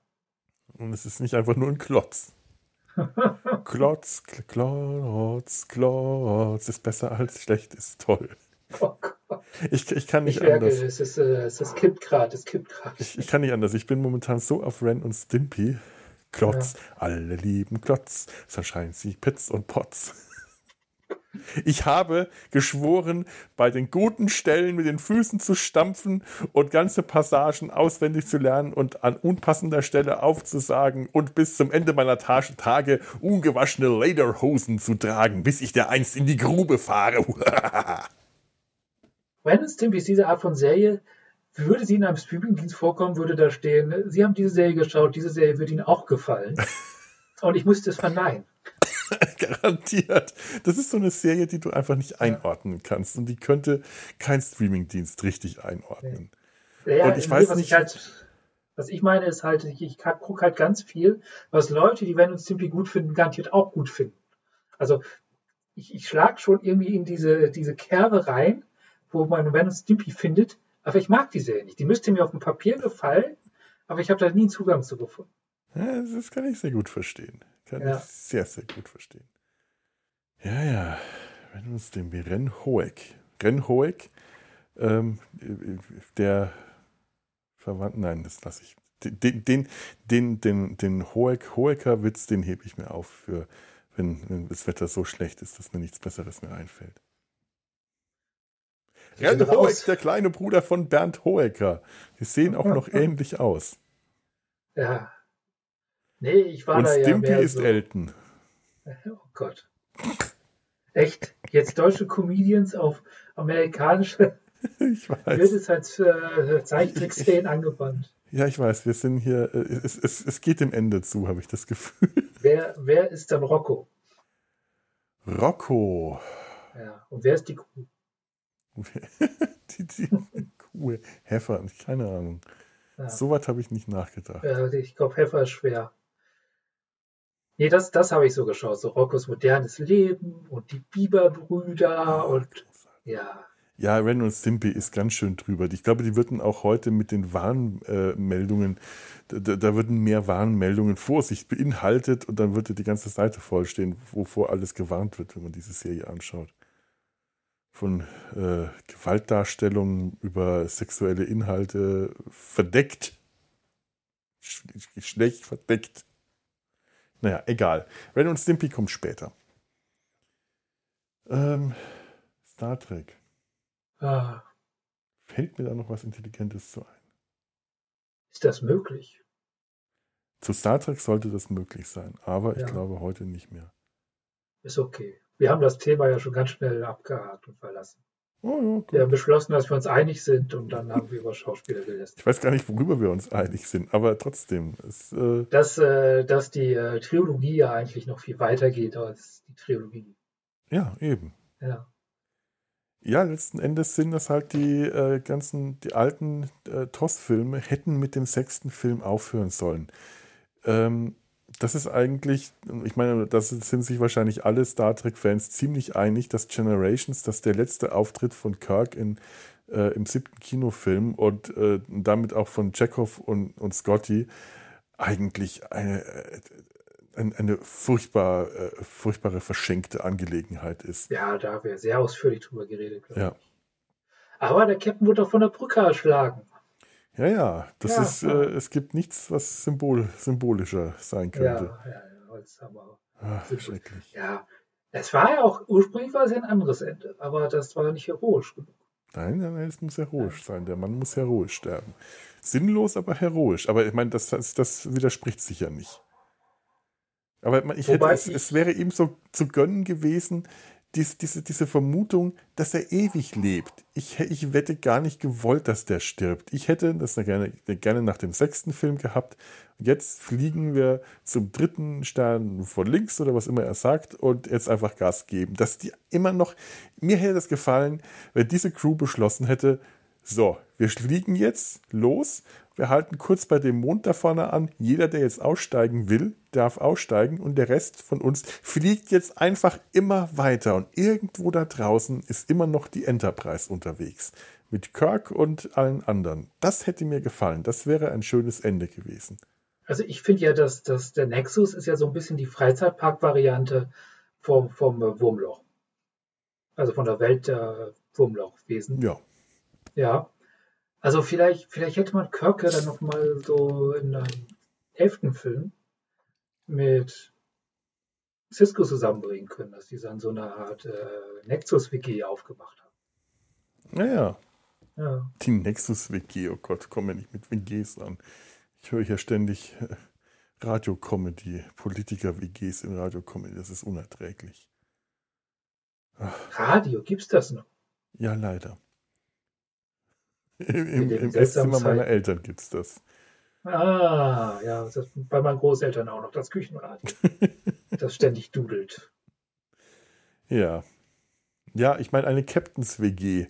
Und es ist nicht einfach nur ein Klotz. Klotz, Klotz, Klotz ist besser als schlecht, ist toll. Oh. Ich, ich kann nicht ich merke, anders. Es, ist, äh, es kippt gerade, es kippt gerade. Ich, ich kann nicht anders. Ich bin momentan so auf Ren und Stimpy. Klotz, ja. alle lieben Klotz, scheint sie Pitz und Potz. Ich habe geschworen, bei den guten Stellen mit den Füßen zu stampfen und ganze Passagen auswendig zu lernen und an unpassender Stelle aufzusagen und bis zum Ende meiner Tage ungewaschene Lederhosen zu tragen, bis ich der einst in die Grube fahre. Und Stimpy ist diese Art von Serie, würde sie in einem Streamingdienst vorkommen, würde da stehen, Sie haben diese Serie geschaut, diese Serie wird Ihnen auch gefallen. Und ich musste es verneinen. Garantiert. Das ist so eine Serie, die du einfach nicht einordnen kannst. Und die könnte kein Streamingdienst richtig einordnen. Ja, und ich weiß was nicht. Ich halt, was ich meine, ist halt, ich, ich gucke halt ganz viel, was Leute, die wenn uns Simply gut finden, garantiert auch gut finden. Also ich, ich schlage schon irgendwie in diese, diese Kerbe rein, wo man und Stimpy findet, aber ich mag die Serie nicht. Die müsste mir auf dem Papier gefallen, aber ich habe da nie einen Zugang zu gefunden. Ja, das kann ich sehr gut verstehen. Kann ja. ich sehr, sehr gut verstehen. Ja, ja. Wenn uns den Ren Hoek. Ren Hoek, ähm, der Verwandten, nein, das lasse ich. Den, den, den, den, den Hoek, Hoeker Witz, den hebe ich mir auf für, wenn, wenn das Wetter so schlecht ist, dass mir nichts Besseres mehr einfällt. Ren Hoek, der kleine Bruder von Bernd Hoeker. Die sehen auch noch ähnlich aus. Ja. Nee, ich war Und da Stimpy ja ist so. Elton. Oh Gott. Echt? Jetzt deutsche Comedians auf amerikanische. Ich weiß. Wird es als äh, Zeichentricksszenen angewandt. Ja, ich weiß, wir sind hier, äh, es, es, es geht dem Ende zu, habe ich das Gefühl. Wer, wer ist dann Rocco? Rocco. Ja, und wer ist die Kuh? die, die Kuh. Heffer, keine Ahnung. Ja. So was habe ich nicht nachgedacht. Ja, ich glaube, Heffer ist schwer. Nee, das, das habe ich so geschaut. So Roccos modernes Leben und die Biberbrüder oh, und ja. Ja, Ren und Stimpy ist ganz schön drüber. Ich glaube, die würden auch heute mit den Warnmeldungen, äh, da, da, würden mehr Warnmeldungen Vorsicht beinhaltet und dann würde die ganze Seite vollstehen, wovor alles gewarnt wird, wenn man diese Serie anschaut von äh, Gewaltdarstellungen über sexuelle Inhalte verdeckt. Schlecht verdeckt. Naja, egal. Ren und Stimpy kommt später. Ähm, Star Trek. Ah. Fällt mir da noch was Intelligentes zu ein? Ist das möglich? Zu Star Trek sollte das möglich sein, aber ja. ich glaube heute nicht mehr. Ist okay wir haben das Thema ja schon ganz schnell abgehakt und verlassen. Oh, ja, wir haben beschlossen, dass wir uns einig sind und dann haben wir über Schauspieler gelästert. Ich weiß gar nicht, worüber wir uns einig sind, aber trotzdem. Es, äh dass, äh, dass die äh, Trilogie ja eigentlich noch viel weiter geht als die Trilogie. Ja, eben. Ja. Ja, letzten Endes sind das halt die äh, ganzen, die alten äh, TOS-Filme hätten mit dem sechsten Film aufhören sollen. Ähm, das ist eigentlich, ich meine, das sind sich wahrscheinlich alle Star Trek-Fans ziemlich einig, dass Generations, dass der letzte Auftritt von Kirk in, äh, im siebten Kinofilm und äh, damit auch von Chekhov und, und Scotty eigentlich eine, eine, eine furchtbar, äh, furchtbare verschenkte Angelegenheit ist. Ja, da haben wir sehr ausführlich drüber geredet. Ja. Aber der Captain wurde doch von der Brücke erschlagen. Ja, ja, das Ja. ist, äh, es gibt nichts, was symbol, symbolischer sein Ja, könnte. ja, ja, Ah, Symbol- schrecklich. Ja, es war ja auch, ursprünglich war es ja ein anderes Ende, aber das war nicht heroisch genug. Nein, nein, es muss heroisch sein. Der Mann muss heroisch sterben. Sinnlos, aber heroisch. Aber ich meine, das, das, das widerspricht sich ja nicht. Aber ich hätte, es, ich- es wäre ihm so zu gönnen gewesen, dies, diese, diese Vermutung, dass er ewig lebt. Ich, ich wette gar nicht gewollt, dass der stirbt. Ich hätte das gerne, gerne nach dem sechsten Film gehabt. Jetzt fliegen wir zum dritten Stern von links oder was immer er sagt und jetzt einfach Gas geben. Dass die immer noch, mir hätte das gefallen, wenn diese Crew beschlossen hätte, so, wir fliegen jetzt los, wir halten kurz bei dem Mond da vorne an. Jeder, der jetzt aussteigen will, darf aussteigen und der Rest von uns fliegt jetzt einfach immer weiter. Und irgendwo da draußen ist immer noch die Enterprise unterwegs. Mit Kirk und allen anderen. Das hätte mir gefallen. Das wäre ein schönes Ende gewesen. Also ich finde ja, dass, dass der Nexus ist ja so ein bisschen die Freizeitpark-Variante vom, vom äh, Wurmloch. Also von der Welt der Wurmlochwesen. Ja. Ja. Also vielleicht, vielleicht hätte man Kirk ja dann nochmal so in einem elften Film mit Cisco zusammenbringen können, dass die dann so eine Art äh, Nexus-WG aufgemacht haben. Naja. Ja. Die Nexus-WG, oh Gott, komm mir nicht mit WGs an. Ich höre ja ständig äh, Radio-Comedy, Politiker-WGs in Radio-Comedy. Das ist unerträglich. Radio, gibt's das noch? Ja, leider. Im, im, Esszimmer meiner. Eltern gibt es das. Ah, ja, das bei meinen Großeltern auch noch, das Küchenradio. das ständig dudelt. Ja. Ja, ich meine, eine Captains-WG,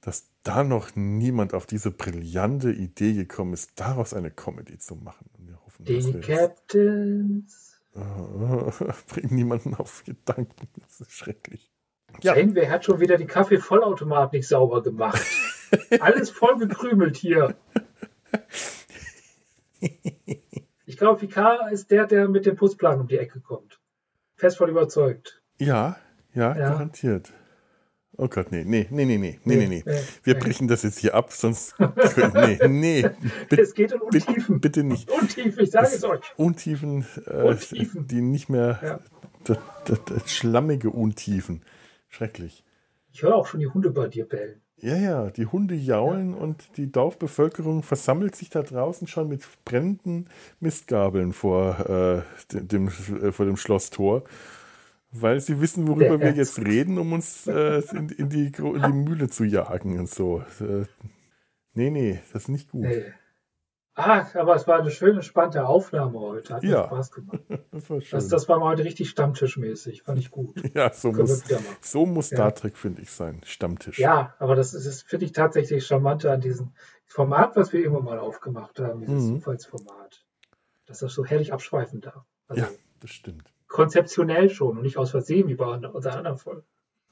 dass da noch niemand auf diese brillante Idee gekommen ist, daraus eine Comedy zu machen. Und wir hoffen, dass Die wir jetzt- Captains. Bringt niemanden auf Gedanken. Das ist schrecklich. Ja. Janeway hat schon wieder die Kaffeevollautomat nicht sauber gemacht. Alles voll gekrümelt hier. Ich glaube, Picard ist der, der mit dem Putzplan um die Ecke kommt. Fest von überzeugt. Ja, ja, Ja. garantiert. Oh Gott, nee, nee, nee, nee, nee, nee, nee, nee. Wir brechen das jetzt hier ab, sonst. Nee, nee, bitte, Es geht in bitte, Untiefen. bitte nicht. Untiefen, ich sage es euch. Untiefen, äh, Untiefen. die nicht mehr. Ja. Das, das, das schlammige Untiefen. Schrecklich. Ich höre auch schon die Hunde bei dir bellen. Ja, ja, die Hunde jaulen und die Dorfbevölkerung versammelt sich da draußen schon mit brennenden Mistgabeln vor, äh, dem, äh, vor dem Schlosstor, weil sie wissen, worüber Der wir jetzt reden, um uns äh, in, in, die, in die Mühle zu jagen und so. Äh, nee, nee, das ist nicht gut. Nee. Ah, aber es war eine schöne, spannende Aufnahme heute. Hat Ja. Spaß gemacht. Das war schön. Das, das war mal heute richtig stammtischmäßig. Fand ich gut. ja, so Können muss, so muss Ja. Star Trek, finde ich, sein. Stammtisch. Ja, aber das ist, finde ich tatsächlich charmante an diesem Format, was wir immer mal aufgemacht haben, dieses Mhm. Zufallsformat. Dass das so herrlich abschweifen darf. Also Ja, das stimmt. konzeptionell schon und nicht aus Versehen wie bei unseren anderen Folgen.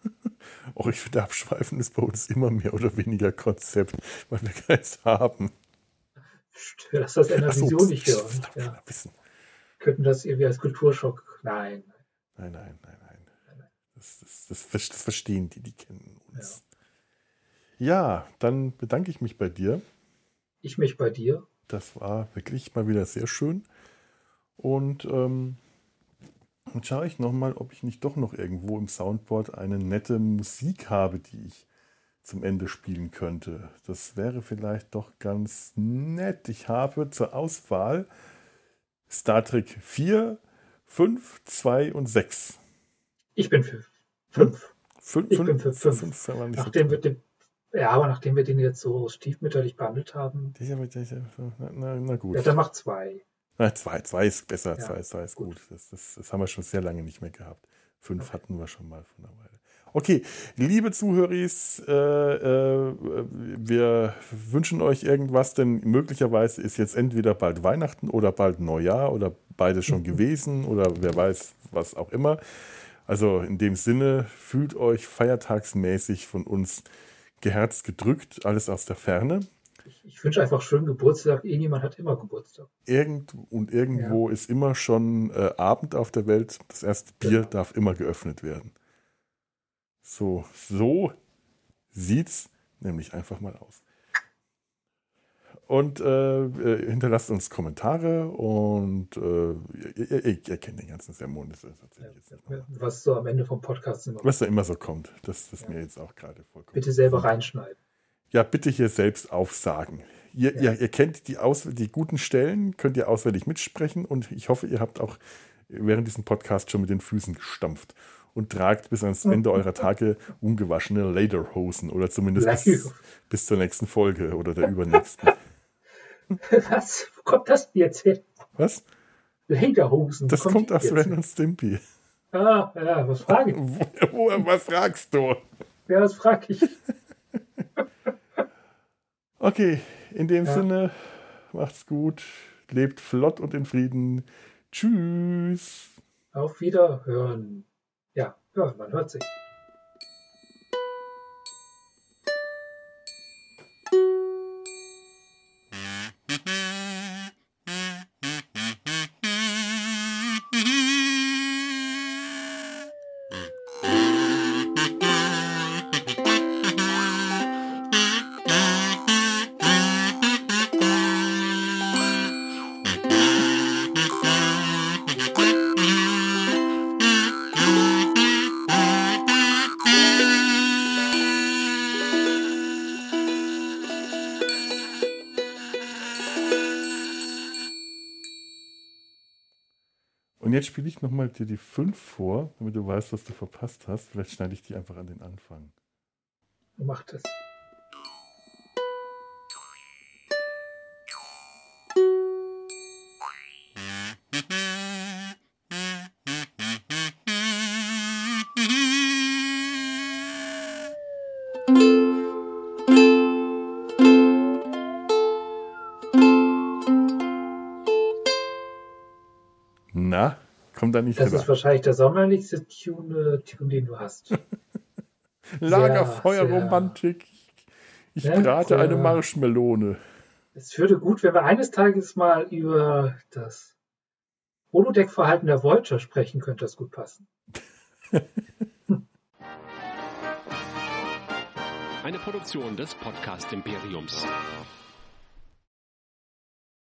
Auch ich finde, Abschweifen ist bei uns immer mehr oder weniger Konzept, weil wir keins haben. Lass das in der so, Vision nicht hören. Ja. Könnten das irgendwie als Kulturschock. Nein. Nein, nein, nein, nein. Das, das, das, das, das verstehen die, die kennen uns. Ja. dann bedanke ich mich bei dir. Ich mich bei dir. Das war wirklich mal wieder sehr schön. Und ähm, schaue ich nochmal, ob ich nicht doch noch irgendwo im Soundboard eine nette Musik habe, die ich zum Ende spielen könnte. Das wäre vielleicht doch ganz nett. Ich habe zur Auswahl Star Trek 4, 5, 2 und 6. Ich bin für fünf. Fünf, Ich bin für fünf. fünf war nicht so Nachdem wir den, ja, aber nachdem wir den jetzt so stiefmütterlich behandelt haben, Na, na, na gut. ja, dann macht zwei. Na, zwei, zwei ist besser, Ja, zwei, zwei ist gut. gut. Das, das, das haben wir schon sehr lange nicht mehr gehabt. Fünf hatten wir schon mal von einer Weile. Okay, liebe Zuhörer, äh, äh, wir wünschen euch irgendwas, denn möglicherweise ist jetzt entweder bald Weihnachten oder bald Neujahr oder beides schon gewesen oder wer weiß, was auch immer. Also in dem Sinne, fühlt euch feiertagsmäßig von uns geherzt gedrückt, alles aus der Ferne. Ich, ich wünsche einfach schönen Geburtstag. Irgendjemand hat immer Geburtstag. Irgend und irgendwo ja. ist immer schon äh, Abend auf der Welt. Das erste Bier genau. darf immer geöffnet werden. So, so sieht's nämlich einfach mal aus. Und äh, äh hinterlasst uns Kommentare und äh, ihr, ihr, ihr, kennt den ganzen Sermon. Das, ja, was so am Ende vom Podcast immer Was da immer so kommt. Das ist ja. mir jetzt auch gerade vollkommen. Bitte selber reinschneiden. Ja, bitte hier selbst aufsagen. Ihr, ja. ihr, ihr kennt die, Aus die guten Stellen, könnt ihr auswendig mitsprechen und ich hoffe, ihr habt auch während diesem Podcast schon mit den Füßen gestampft und tragt bis ans Ende eurer Tage ungewaschene Lederhosen oder zumindest bis, bis, zur nächsten Folge oder der übernächsten. Was? Wo kommt das jetzt her? Was? Lederhosen. Das kommt aus Ren und Stimpy. Ah, ja, was frage ich? Wo, wo, was fragst du? Ja, was frage ich? okay, in dem ja. Sinne, macht's gut, lebt flott und in Frieden. Tschüss. Auf Wiederhören. Ja, man hört sich. Spiele ich nochmal dir die 5 vor, damit du weißt, was du verpasst hast. Vielleicht schneide ich die einfach an den Anfang. Mach das. Da nicht Das ist wahrscheinlich der sommerlichste Tune, Tune den du hast. Lagerfeuerromantik. Ich ja, brate ja. eine Marschmelone. Es würde gut, wenn wir eines Tages mal über das Holodeck-Verhalten der Voyager sprechen, könnte das gut passen. Eine Produktion des Podcast Imperiums.